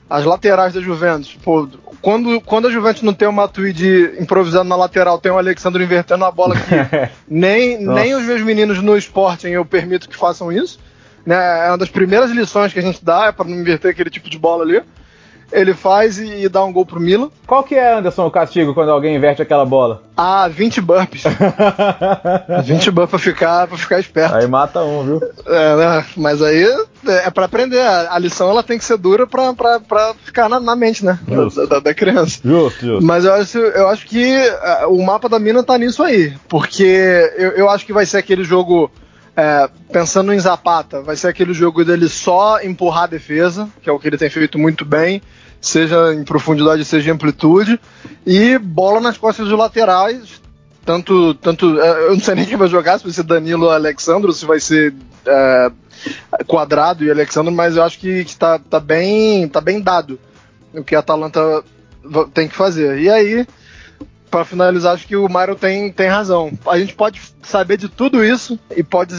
as laterais da Juventus. Pô, quando, quando a Juventus não tem o Matuidi improvisando na lateral, tem o Alexandre invertendo a bola que nem, nem os meus meninos no Sporting eu permito que façam isso. Né? É uma das primeiras lições que a gente dá, é para não inverter aquele tipo de bola ali ele faz e, e, dá um gol pro Milan. Qual que é, Anderson, o castigo quando alguém inverte aquela bola? Ah, 20 burpees. 20 burpees pra ficar, pra ficar esperto. Aí mata um, viu? É, né? Mas aí é, é pra aprender. A, lição ela tem que ser dura pra, pra, pra ficar na, na mente, né? Da, da, da, criança. Justo, justo. Mas eu acho, eu acho que uh, o mapa da mina tá nisso aí. Porque eu, eu acho que vai ser aquele jogo. É, pensando em Zapata, vai ser aquele jogo dele só empurrar a defesa, que é o que ele tem feito muito bem, seja em profundidade, seja em amplitude, e bola nas costas dos laterais, tanto, tanto é, eu não sei nem quem vai jogar, se vai ser Danilo ou Alexandro, se vai ser é, Quadrado e Alexandro, mas eu acho que, está tá, bem, tá bem dado o que a Atalanta tem que fazer. E aí, para finalizar, acho que o Mário tem, tem razão. A gente pode saber de tudo isso e pode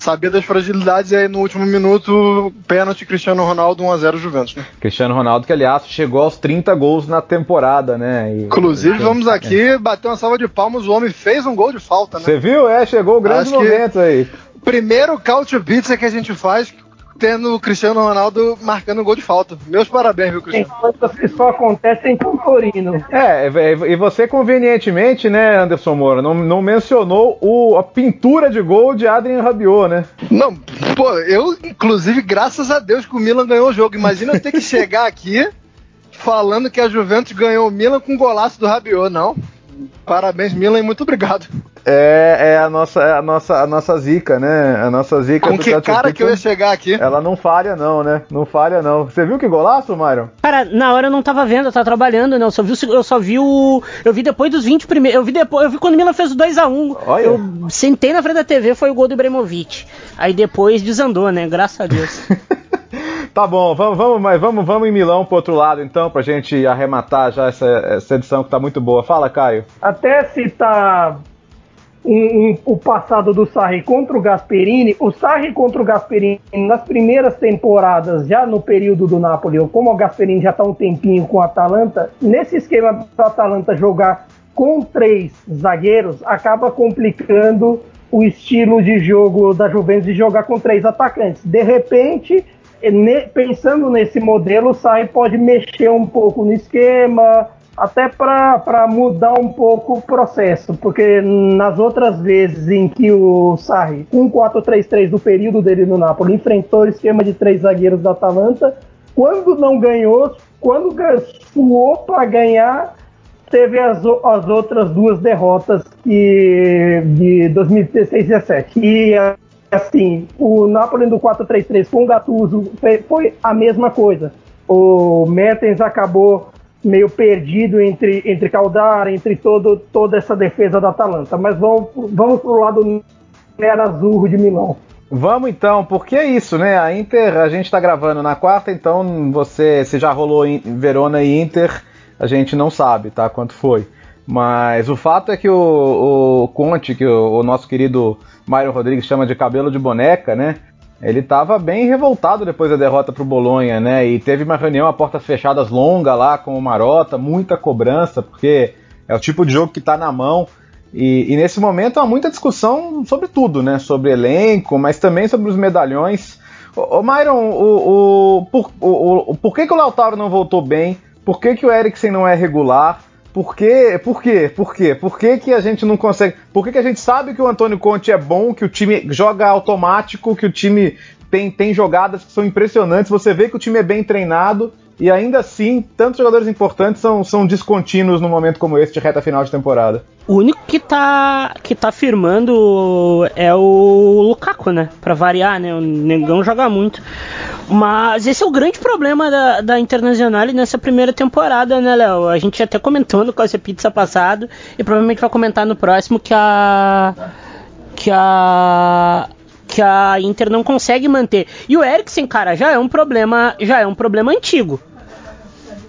sabia das fragilidades e aí no último minuto, pênalti Cristiano Ronaldo 1x0 Juventus. Né? Cristiano Ronaldo, que aliás chegou aos 30 gols na temporada, né? E, Inclusive, e, vamos aqui é. bater uma salva de palmas, o homem fez um gol de falta, né? Você viu? É, chegou o grande Acho momento aí. Primeiro Couch Pizza que a gente faz tendo o Cristiano Ronaldo marcando um gol de falta. Meus parabéns, viu, Cristiano? Tem coisas que só acontecem com o Torino. É, e você convenientemente, né, Anderson Moura, não, não mencionou o, a pintura de gol de Adrien Rabiot, né? Não, pô, eu, inclusive, graças a Deus que o Milan ganhou o jogo. Imagina eu ter que chegar aqui falando que a Juventus ganhou o Milan com um golaço do Rabiot, não. Parabéns, Milan, e muito obrigado. É, é a nossa, é a nossa, a nossa zica, né? A nossa zica. Com que cara que eu ia chegar aqui? Ela não falha não, né? Não falha não. Você viu que golaço, Myron? Cara, na hora eu não tava vendo, eu tava trabalhando, né? Eu só vi, eu só vi o, eu vi depois dos 20 primeiros, eu vi depois, eu vi quando o Milan fez o 2 a 1. Olha. Eu sentei na frente da TV, foi o gol do Ibrahimovic. Aí depois desandou, né? Graças a Deus. Tá bom, vamos, vamos, mas vamos, vamos em Milão pro outro lado então, pra gente arrematar já essa, essa edição que tá muito boa. Fala, Caio. Até citar um, um, o passado do Sarri contra o Gasperini, o Sarri contra o Gasperini nas primeiras temporadas, já no período do Napoli, ou como o Gasperini já está um tempinho com o Atalanta, nesse esquema do Atalanta jogar com três zagueiros, acaba complicando o estilo de jogo da Juventus de jogar com três atacantes. De repente, pensando nesse modelo, o Sarri pode mexer um pouco no esquema, até para mudar um pouco o processo, porque nas outras vezes em que o Sarri, com 4-3-3 do período dele no Napoli, enfrentou o esquema de três zagueiros da Atalanta, quando não ganhou, quando suou para ganhar, teve as, as outras duas derrotas que, de 2016 e 2017. E assim, o Napoli do 4-3-3 com o Gattuso foi, foi a mesma coisa. O Mertens acabou meio perdido entre, entre Caldara, entre todo, toda essa defesa da Atalanta. Mas vamos, vamos pro lado era azul de Milão. Vamos então, porque é isso, né? A Inter, a gente tá gravando na quarta, então você, se já rolou em Verona e Inter, a gente não sabe, tá? Quanto foi. Mas o fato é que o, o Conte, que o, o nosso querido Mário Rodrigues chama de cabelo de boneca, né? Ele estava bem revoltado depois da derrota para o Bolonha, né? E teve uma reunião a portas fechadas longa lá com o Marota, muita cobrança, porque é o tipo de jogo que está na mão. E, e, nesse momento há muita discussão sobre tudo, né? Sobre elenco, mas também sobre os medalhões. Ô, ô Myron, o, o, por, o, o, por que, que o Lautaro não voltou bem? Por que, que o Eriksen não é regular? Por quê? Por quê? Por quê? Por que, que a gente não consegue. Por que, que a gente sabe que o Antônio Conte é bom, que o time joga automático, que o time tem, tem jogadas que são impressionantes, você vê que o time é bem treinado e ainda assim, tantos jogadores importantes são, são descontínuos num momento como esse de reta final de temporada. O único que tá, que tá firmando é o Lukaku, né? Pra variar, né? O Negão joga muito. Mas esse é o grande problema da, da Internacional nessa primeira temporada, né, Léo? A gente até comentou no Coisa Pizza passado e provavelmente vai comentar no próximo que a. que a que a Inter não consegue manter. E o Eriksen, cara, já é um problema, já é um problema antigo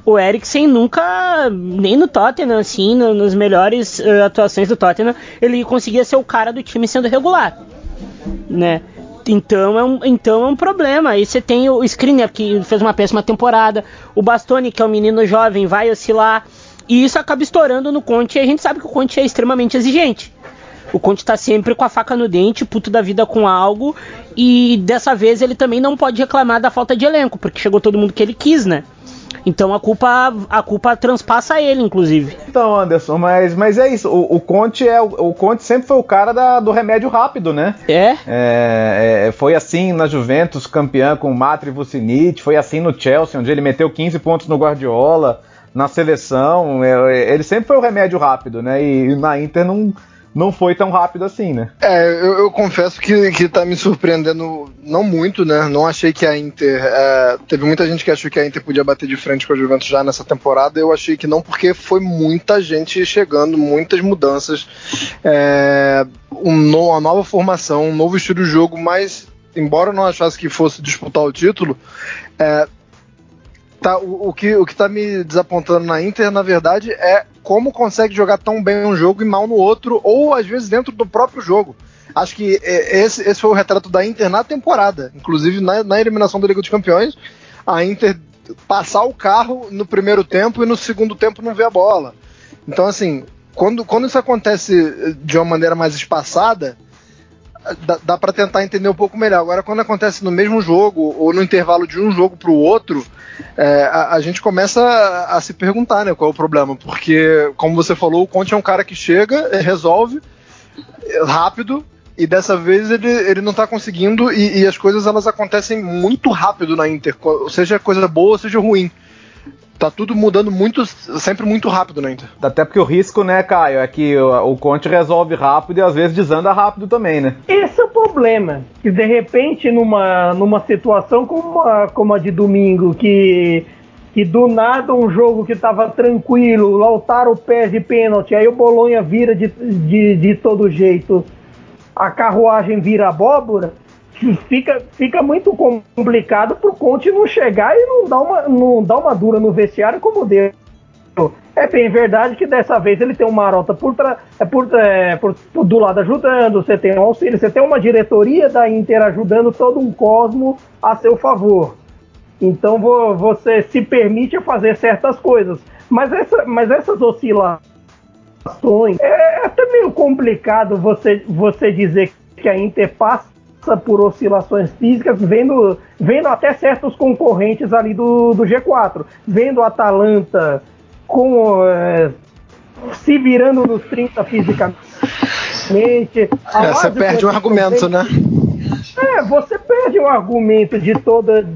o Eriksen nunca, nem no Tottenham, assim, no, nos melhores uh, atuações do Tottenham, ele conseguia ser o cara do time sendo regular, né? Então é, um, então é um problema. Aí você tem o Skriniar, que fez uma péssima temporada, o Bastoni, que é um menino jovem, vai oscilar, e isso acaba estourando no Conte, e a gente sabe que o Conte é extremamente exigente. O Conte tá sempre com a faca no dente, puto da vida com algo, e dessa vez ele também não pode reclamar da falta de elenco, porque chegou todo mundo que ele quis, né? Então a culpa a culpa transpassa ele, inclusive. Então, Anderson, mas, mas é isso. O, o Conte é o, o, Conte sempre foi o cara da, do remédio rápido, né? É? é? é foi assim na Juventus, campeã com o Matri Vucinic, foi assim no Chelsea, onde ele meteu 15 pontos no Guardiola, na seleção. É, ele sempre foi o remédio rápido, né? E, e na Inter não não foi tão rápido assim, né? É, eu, eu, confesso que, que tá me surpreendendo não muito, né? Não achei que a Inter. É, teve muita gente que achou que a Inter podia bater de frente com a Juventus já nessa temporada. Eu achei que não, porque foi muita gente chegando, muitas mudanças. É, um, uma nova formação, um novo estilo de jogo, mas embora eu não achasse que fosse disputar o título, é, tá, o, o, que, o que tá me desapontando na Inter, na verdade, é como consegue jogar tão bem um jogo e mal no outro, ou às vezes dentro do próprio jogo. Acho que é, esse, esse foi o retrato da Inter na temporada. Inclusive na, na eliminação da Liga dos Campeões, a Inter passar o carro no primeiro tempo e no segundo tempo não ver a bola. Então, assim, quando, quando isso acontece de uma maneira mais espaçada, dá, dá para tentar entender um pouco melhor. Agora, quando acontece no mesmo jogo ou no intervalo de um jogo para o outro, é, a, a, gente começa a, a, se perguntar né, qual é o problema. Porque, como você falou, o Conte é um cara que chega, resolve rápido. E dessa vez ele, ele não está conseguindo, e, e as coisas elas acontecem muito rápido na Inter, seja coisa boa, seja ruim tá tudo mudando muito, sempre muito rápido né. Até porque o risco, né, Caio, é que o, o Conte resolve rápido e às vezes desanda rápido também, né? Esse é o problema. Que de repente, numa, numa situação como a, como a de domingo, que, que do nada um jogo que tava tranquilo, o Lautaro perde pênalti, aí o Bolonha vira de, de, de todo jeito, a carruagem vira abóbora fica, fica muito complicado pro Conte não chegar e não dar uma, não dar uma dura no vestiário como deu. É bem verdade que dessa vez ele tem uma marota por, é por, é, por, por, do lado ajudando, você tem um auxílio, você tem uma diretoria da Inter ajudando todo um cosmo a seu favor. Então você se permite fazer certas coisas. Mas, essa, mas essas oscilações é até meio complicado você, você dizer que a Inter passa por oscilações físicas, vendo, vendo até certos concorrentes ali do, do G4, vendo a Atalanta com é, se virando nos 30 fisicamente. É, você perde um argumento, né? É, você perde um argumento de toda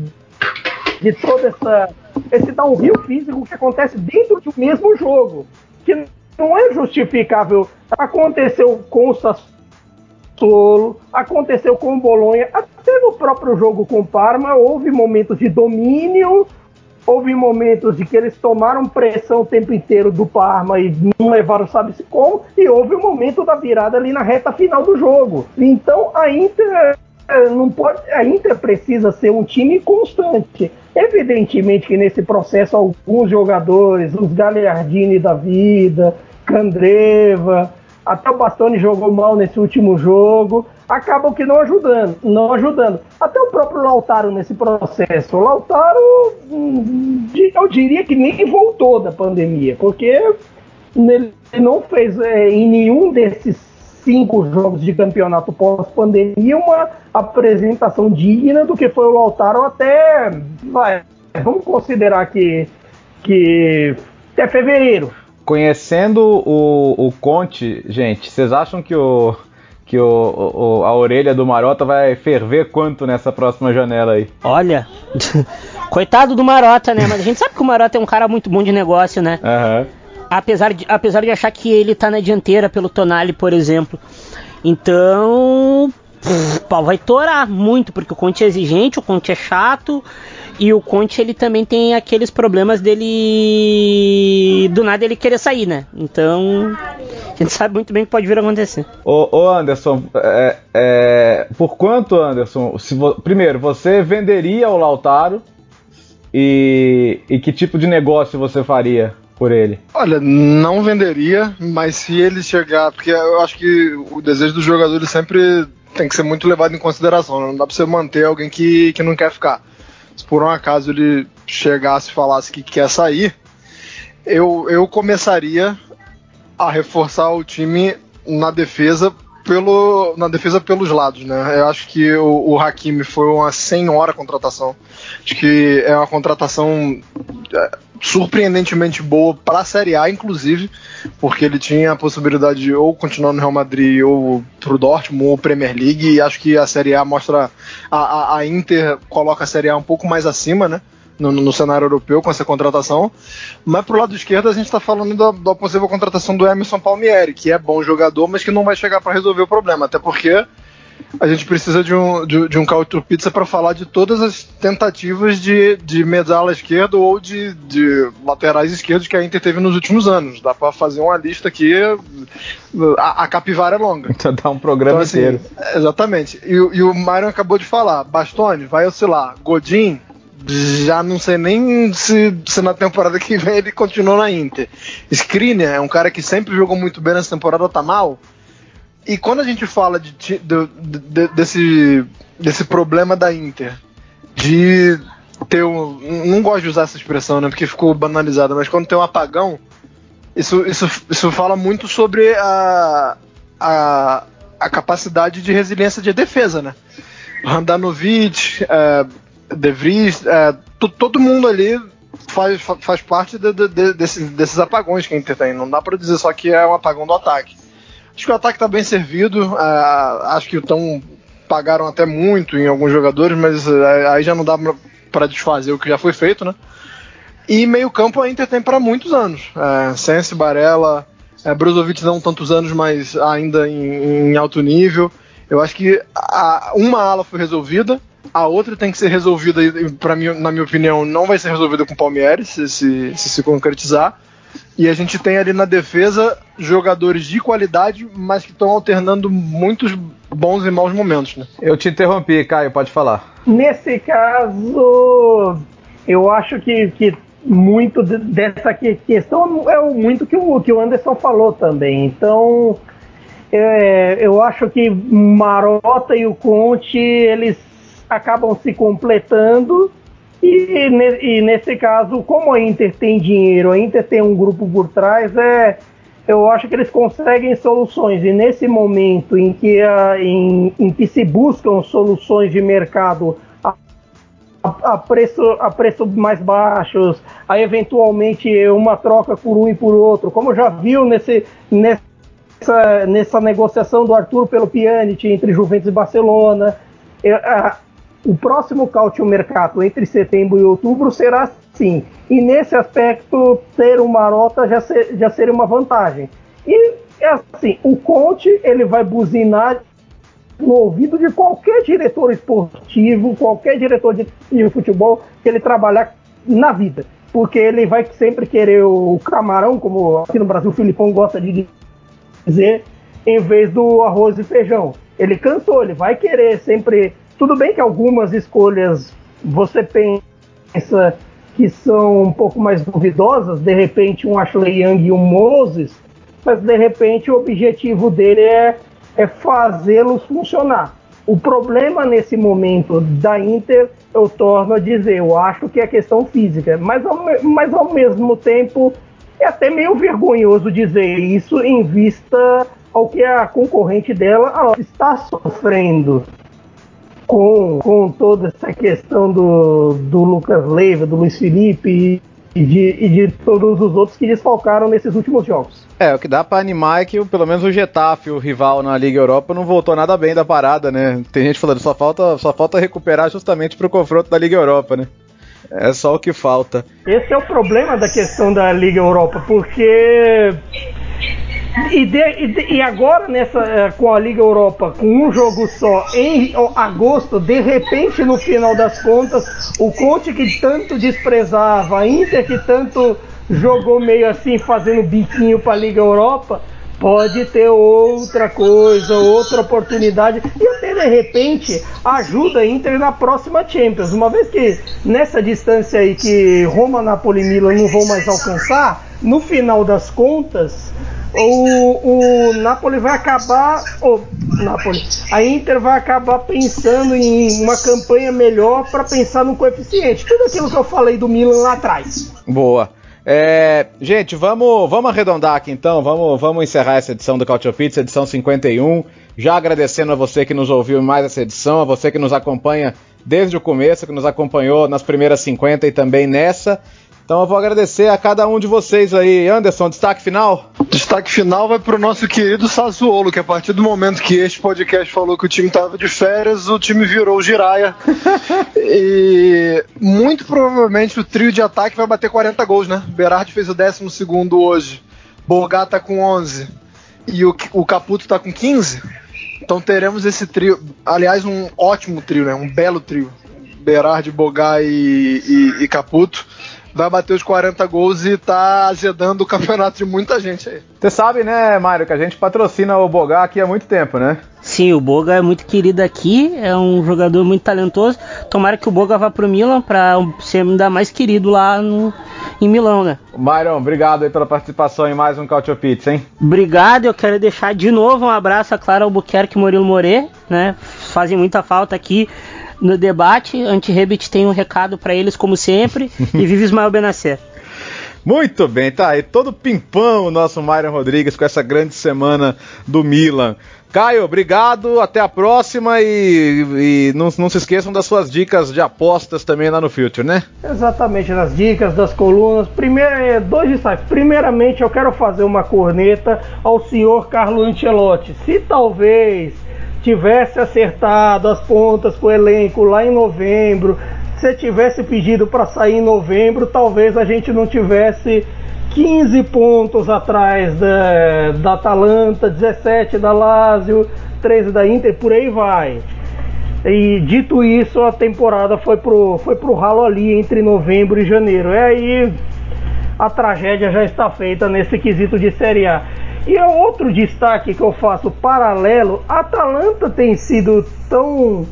de toda essa esse downhill físico que acontece dentro do mesmo jogo, que não é justificável. Aconteceu com o Sassuolo Solo, aconteceu com o Bolonha, até no próprio jogo com o Parma, houve momentos de domínio, houve momentos de que eles tomaram pressão o tempo inteiro do Parma e não levaram sabe-se como, e houve o um momento da virada ali na reta final do jogo. Então a Inter eh, não pode, a Inter precisa ser um time constante. Evidentemente que nesse processo alguns jogadores, os Gagliardini da vida, Candreva, até o Bastoni jogou mal nesse último jogo. Acabam que não ajudando, não ajudando. Até o próprio Lautaro nesse processo. O Lautaro, hum, eu diria que nem voltou da pandemia, porque ele não fez é, em nenhum desses cinco jogos de campeonato pós-pandemia uma apresentação digna do que foi o Lautaro até. Vai, vamos considerar que, que até fevereiro Conhecendo o, o Conte, gente, vocês acham que o que o, o, a orelha do Marota vai ferver quanto nessa próxima janela aí? Olha, coitado do Marota, né? Mas a gente sabe que o Marota é um cara muito bom de negócio, né? Uhum. Apesar, de, apesar de achar que ele tá na dianteira pelo Tonali, por exemplo. Então, o pau vai torar muito, porque o Conte é exigente, o Conte é chato, e o Conte ele também tem aqueles problemas dele. Do nada ele querer sair, né? Então. A gente sabe muito bem o que pode vir a acontecer. Ô, ô Anderson, é, é, por quanto, Anderson? Vo, primeiro, você venderia o Lautaro? E, e que tipo de negócio você faria por ele? Olha, não venderia, mas se ele chegar, porque eu acho que o desejo dos jogadores sempre tem que ser muito levado em consideração. Não dá pra você manter alguém que, que não quer ficar se por um acaso ele chegasse e falasse que quer sair, eu, eu começaria a reforçar o time na defesa pelo, na defesa pelos lados, né? Eu acho que o, o Hakimi foi uma senhora contratação. Acho que é uma contratação é, surpreendentemente boa para a Série A, inclusive, porque ele tinha a possibilidade de ou continuar no Real Madrid ou pro Dortmund ou Premier League, e acho que a Série A mostra a, a, a Inter coloca a Série A um pouco mais acima, né? No, no, cenário europeu com essa contratação. Mas pro lado esquerdo a gente está falando da, da possível contratação do Emerson Palmieri, que é bom jogador, mas que não vai chegar para resolver o problema, até porque a gente precisa de um, de, de um Couto Pizza para falar de todas as tentativas de, de medala esquerdo ou de, de laterais esquerdos que a Inter teve nos últimos anos. Dá para fazer uma lista aqui, a, a capivara é longa. Então dá um programa então, assim, inteiro. Exatamente. E, e o Mário acabou de falar, Bastoni vai oscilar, Godin já não sei nem se, se, na temporada que vem ele continuou na Inter. Skriniar é um cara que sempre jogou muito bem nessa temporada, tá mal. E quando a gente fala de, de, de, desse, desse problema da Inter, de ter um. Não gosto de usar essa expressão, né? Porque ficou banalizada, mas quando tem um apagão, isso, isso, isso fala muito sobre a, a, a capacidade de resiliência de defesa, né? Randanovic, é, De Vries, é, todo mundo ali faz, faz parte de, de, de, desses, desses apagões que a Inter tem. Não dá para dizer só que é um apagão do ataque. Acho que o ataque está bem servido. Uh, acho que estão pagaram até muito em alguns jogadores, mas uh, aí já não dá para desfazer o que já foi feito, né? E meio campo a Inter tem para muitos anos. Uh, Sense, Barella, uh, Brozovic não tantos anos, mas ainda em, em alto nível. Eu acho que a, uma ala foi resolvida, a outra tem que ser resolvida, para mim, na minha opinião, não vai ser resolvida com o Palmeiras, se se, se se concretizar. E a gente tem ali na defesa jogadores de qualidade, mas que estão alternando muitos bons e maus momentos. Né? Eu te interrompi, Caio, pode falar. Nesse caso, eu acho que, que muito dessa questão é muito que o que o Anderson falou também. Então, é, eu acho que Marota e o Conte eles acabam se completando e, e, nesse caso, como a Inter tem dinheiro, a Inter tem um grupo por trás, é, eu acho que eles conseguem soluções. E nesse momento em que, a, em, em que se buscam soluções de mercado a, a, preço, a preço mais baixos, a eventualmente uma troca por um e por outro, como já viu nesse, nessa, nessa negociação do Arthur pelo Pjanic entre Juventus e Barcelona. A, o próximo Cautio Mercato entre setembro e outubro será sim. E nesse aspecto, ter o Marota já, ser, já seria uma vantagem. E assim, o Conte ele vai buzinar no ouvido de qualquer diretor esportivo, qualquer diretor de, de futebol que ele trabalhar na vida. Porque ele vai sempre querer o camarão, como aqui no Brasil o Filipão gosta de dizer, em vez do arroz e feijão. Ele cansou, ele vai querer sempre tudo bem que algumas escolhas você pensa que são um pouco mais duvidosas, de repente um Ashley Young e um Moses, mas de repente o objetivo dele é, é fazê-los funcionar. O problema nesse momento da Inter, eu torno a dizer, eu acho que é questão física, mas ao, mas ao mesmo tempo é até meio vergonhoso dizer isso em vista ao que a concorrente dela está sofrendo com, com toda essa questão do, do Lucas Leiva, do Luiz Felipe e de, e de todos os outros que desfalcaram nesses últimos jogos. É, o que dá para animar é que pelo menos o Getafe, o rival na Liga Europa, não voltou nada bem da parada, né? Tem gente falando, só falta, só falta recuperar justamente pro confronto da Liga Europa, né? É só o que falta. Esse é o problema da questão da Liga Europa, porque e, de, e, de, e, agora nessa eh, com a Liga Europa com um jogo só em agosto, de repente no final das contas, o Conte que tanto desprezava, a Inter que tanto jogou meio assim fazendo biquinho para a Liga Europa, pode ter outra coisa, outra oportunidade e até de repente ajuda a Inter na próxima Champions. Uma vez que nessa distância aí que Roma, Napoli e Milan não vão mais alcançar, no final das contas o, o Napoli vai acabar. Oh, Napoli, a Inter vai acabar pensando em uma campanha melhor para pensar no coeficiente. Tudo aquilo que eu falei do Milan lá atrás. Boa. É, gente, vamos, vamos arredondar aqui então, vamos, vamos encerrar essa edição do Cautio Pizza, edição 51. Já agradecendo a você que nos ouviu mais essa edição, a você que nos acompanha desde o começo, que nos acompanhou nas primeiras 50 e também nessa. Então eu vou agradecer a cada um de vocês aí. Anderson, destaque final? Destaque final vai para o nosso querido Sassuolo, que a partir do momento que este podcast falou que o time estava de férias, o time virou o Jiraya. e muito provavelmente o trio de ataque vai bater 40 gols, né? Berardi fez o 12 hoje, Bogá tá com 11 e o, o Caputo tá com 15. Então teremos esse trio, aliás, um ótimo trio, né? Um belo trio. Berardi, Bogá e, e, e Caputo vai bater os 40 gols e tá azedando o campeonato de muita gente aí. Você sabe, né, Mário, que a gente patrocina o Bogá aqui há muito tempo, né? Sim, o Boga é muito querido aqui, é um jogador muito talentoso. Tomara que o Boga vá pro Milan para ser ainda mais querido lá no, em Milão, né? Myron, obrigado aí pela participação em mais um Cautio Pizza, hein? Obrigado, eu quero deixar de novo um abraço a Clara Albuquerque e Murilo More, né? Fazem muita falta aqui no debate. Anti-Rebit tem um recado para eles, como sempre. e vive Ismael Benacer. Muito bem, tá aí todo pimpão o nosso Myron Rodrigues com essa grande semana do Milan. Caio, obrigado, até a próxima e, e não, não, se esqueçam das suas dicas de apostas também lá no Future, né? Exatamente, das dicas, das colunas. Primeiro, é, dois destaques. Primeiramente, eu quero fazer uma corneta ao senhor Carlo Ancelotti. Se talvez tivesse acertado as pontas com o elenco lá em novembro, se tivesse pedido para sair em novembro, talvez a gente não tivesse 15 pontos atrás da, da Atalanta, 17 da Lazio, 13 da Inter, por aí vai. E dito isso, a temporada foi pro, foi pro ralo ali entre novembro e janeiro. E aí a tragédia já está feita nesse quesito de Série A. E é outro destaque que eu faço paralelo, a Atalanta tem sido tão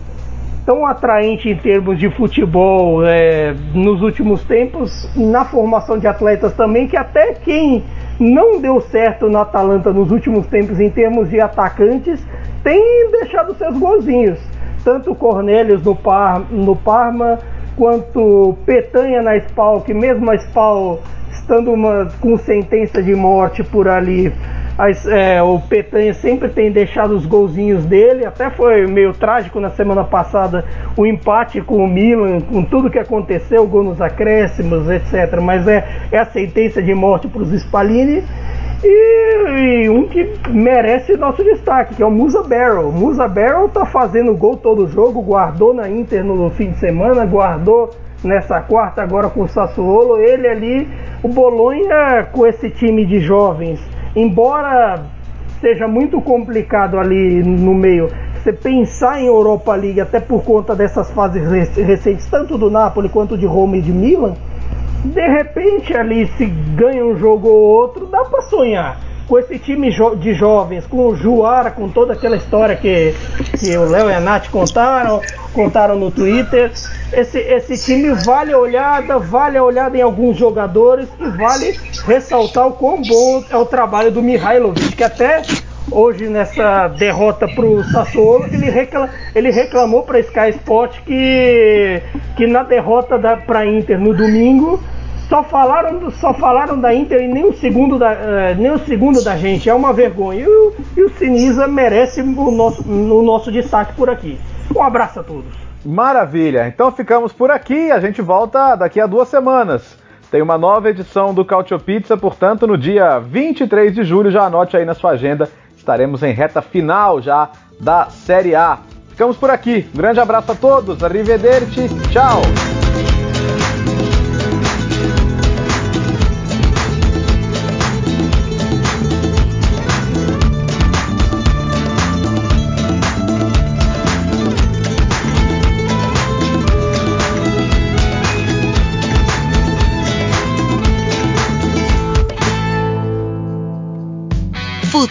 tão atraente em termos de futebol é, nos últimos tempos, na formação de atletas também, que até quem não deu certo na Atalanta nos últimos tempos em termos de atacantes tem deixado seus golzinhos. Tanto Cornelius no, Par, no Parma, quanto Petanha na Spal, que mesmo a Spal estando uma, com sentença de morte por ali, as, é, o Petanha sempre tem deixado os golzinhos dele, até foi meio trágico na semana passada o empate com o Milan, com tudo que aconteceu, gol nos acréscimos, etc. Mas é, é a sentença de morte para os Spalini. E, e, um que merece nosso destaque, que é o Musa Barrow. Musa Barrow tá fazendo gol todo jogo, guardou na Inter no fim de semana, guardou nessa quarta agora com o Sassuolo. Ele ali, o Bolonha com esse time de jovens embora seja muito complicado ali no meio você pensar em Europa League, até por conta dessas fases recentes, tanto do Napoli quanto de Roma e de Milan, de repente ali se ganha um jogo ou outro, dá para sonhar com esse time de jovens, com o Juara, com toda aquela história que, que o Léo e a Nath contaram, contaram no Twitter. Esse, esse time vale a olhada, vale a olhada em alguns jogadores e vale ressaltar o quão bom é o trabalho do Mihailovic, que até hoje nessa derrota para o Sassuolo, ele, recla, ele reclamou para Sky Sport que, que na derrota para Inter no domingo só falaram, só falaram da Inter e nem um segundo da, uh, nem um segundo da gente. É uma vergonha. E o, Sinisa merece o nosso, o nosso destaque por aqui. Um abraço a todos. Maravilha. Então ficamos por aqui. A gente volta daqui a duas semanas. Tem uma nova edição do Cautio Pizza, portanto, no dia 23 de julho, já anote aí na sua agenda, estaremos em reta final já da Série A. Ficamos por aqui. Um grande abraço a todos. Arrivederci. Tchau.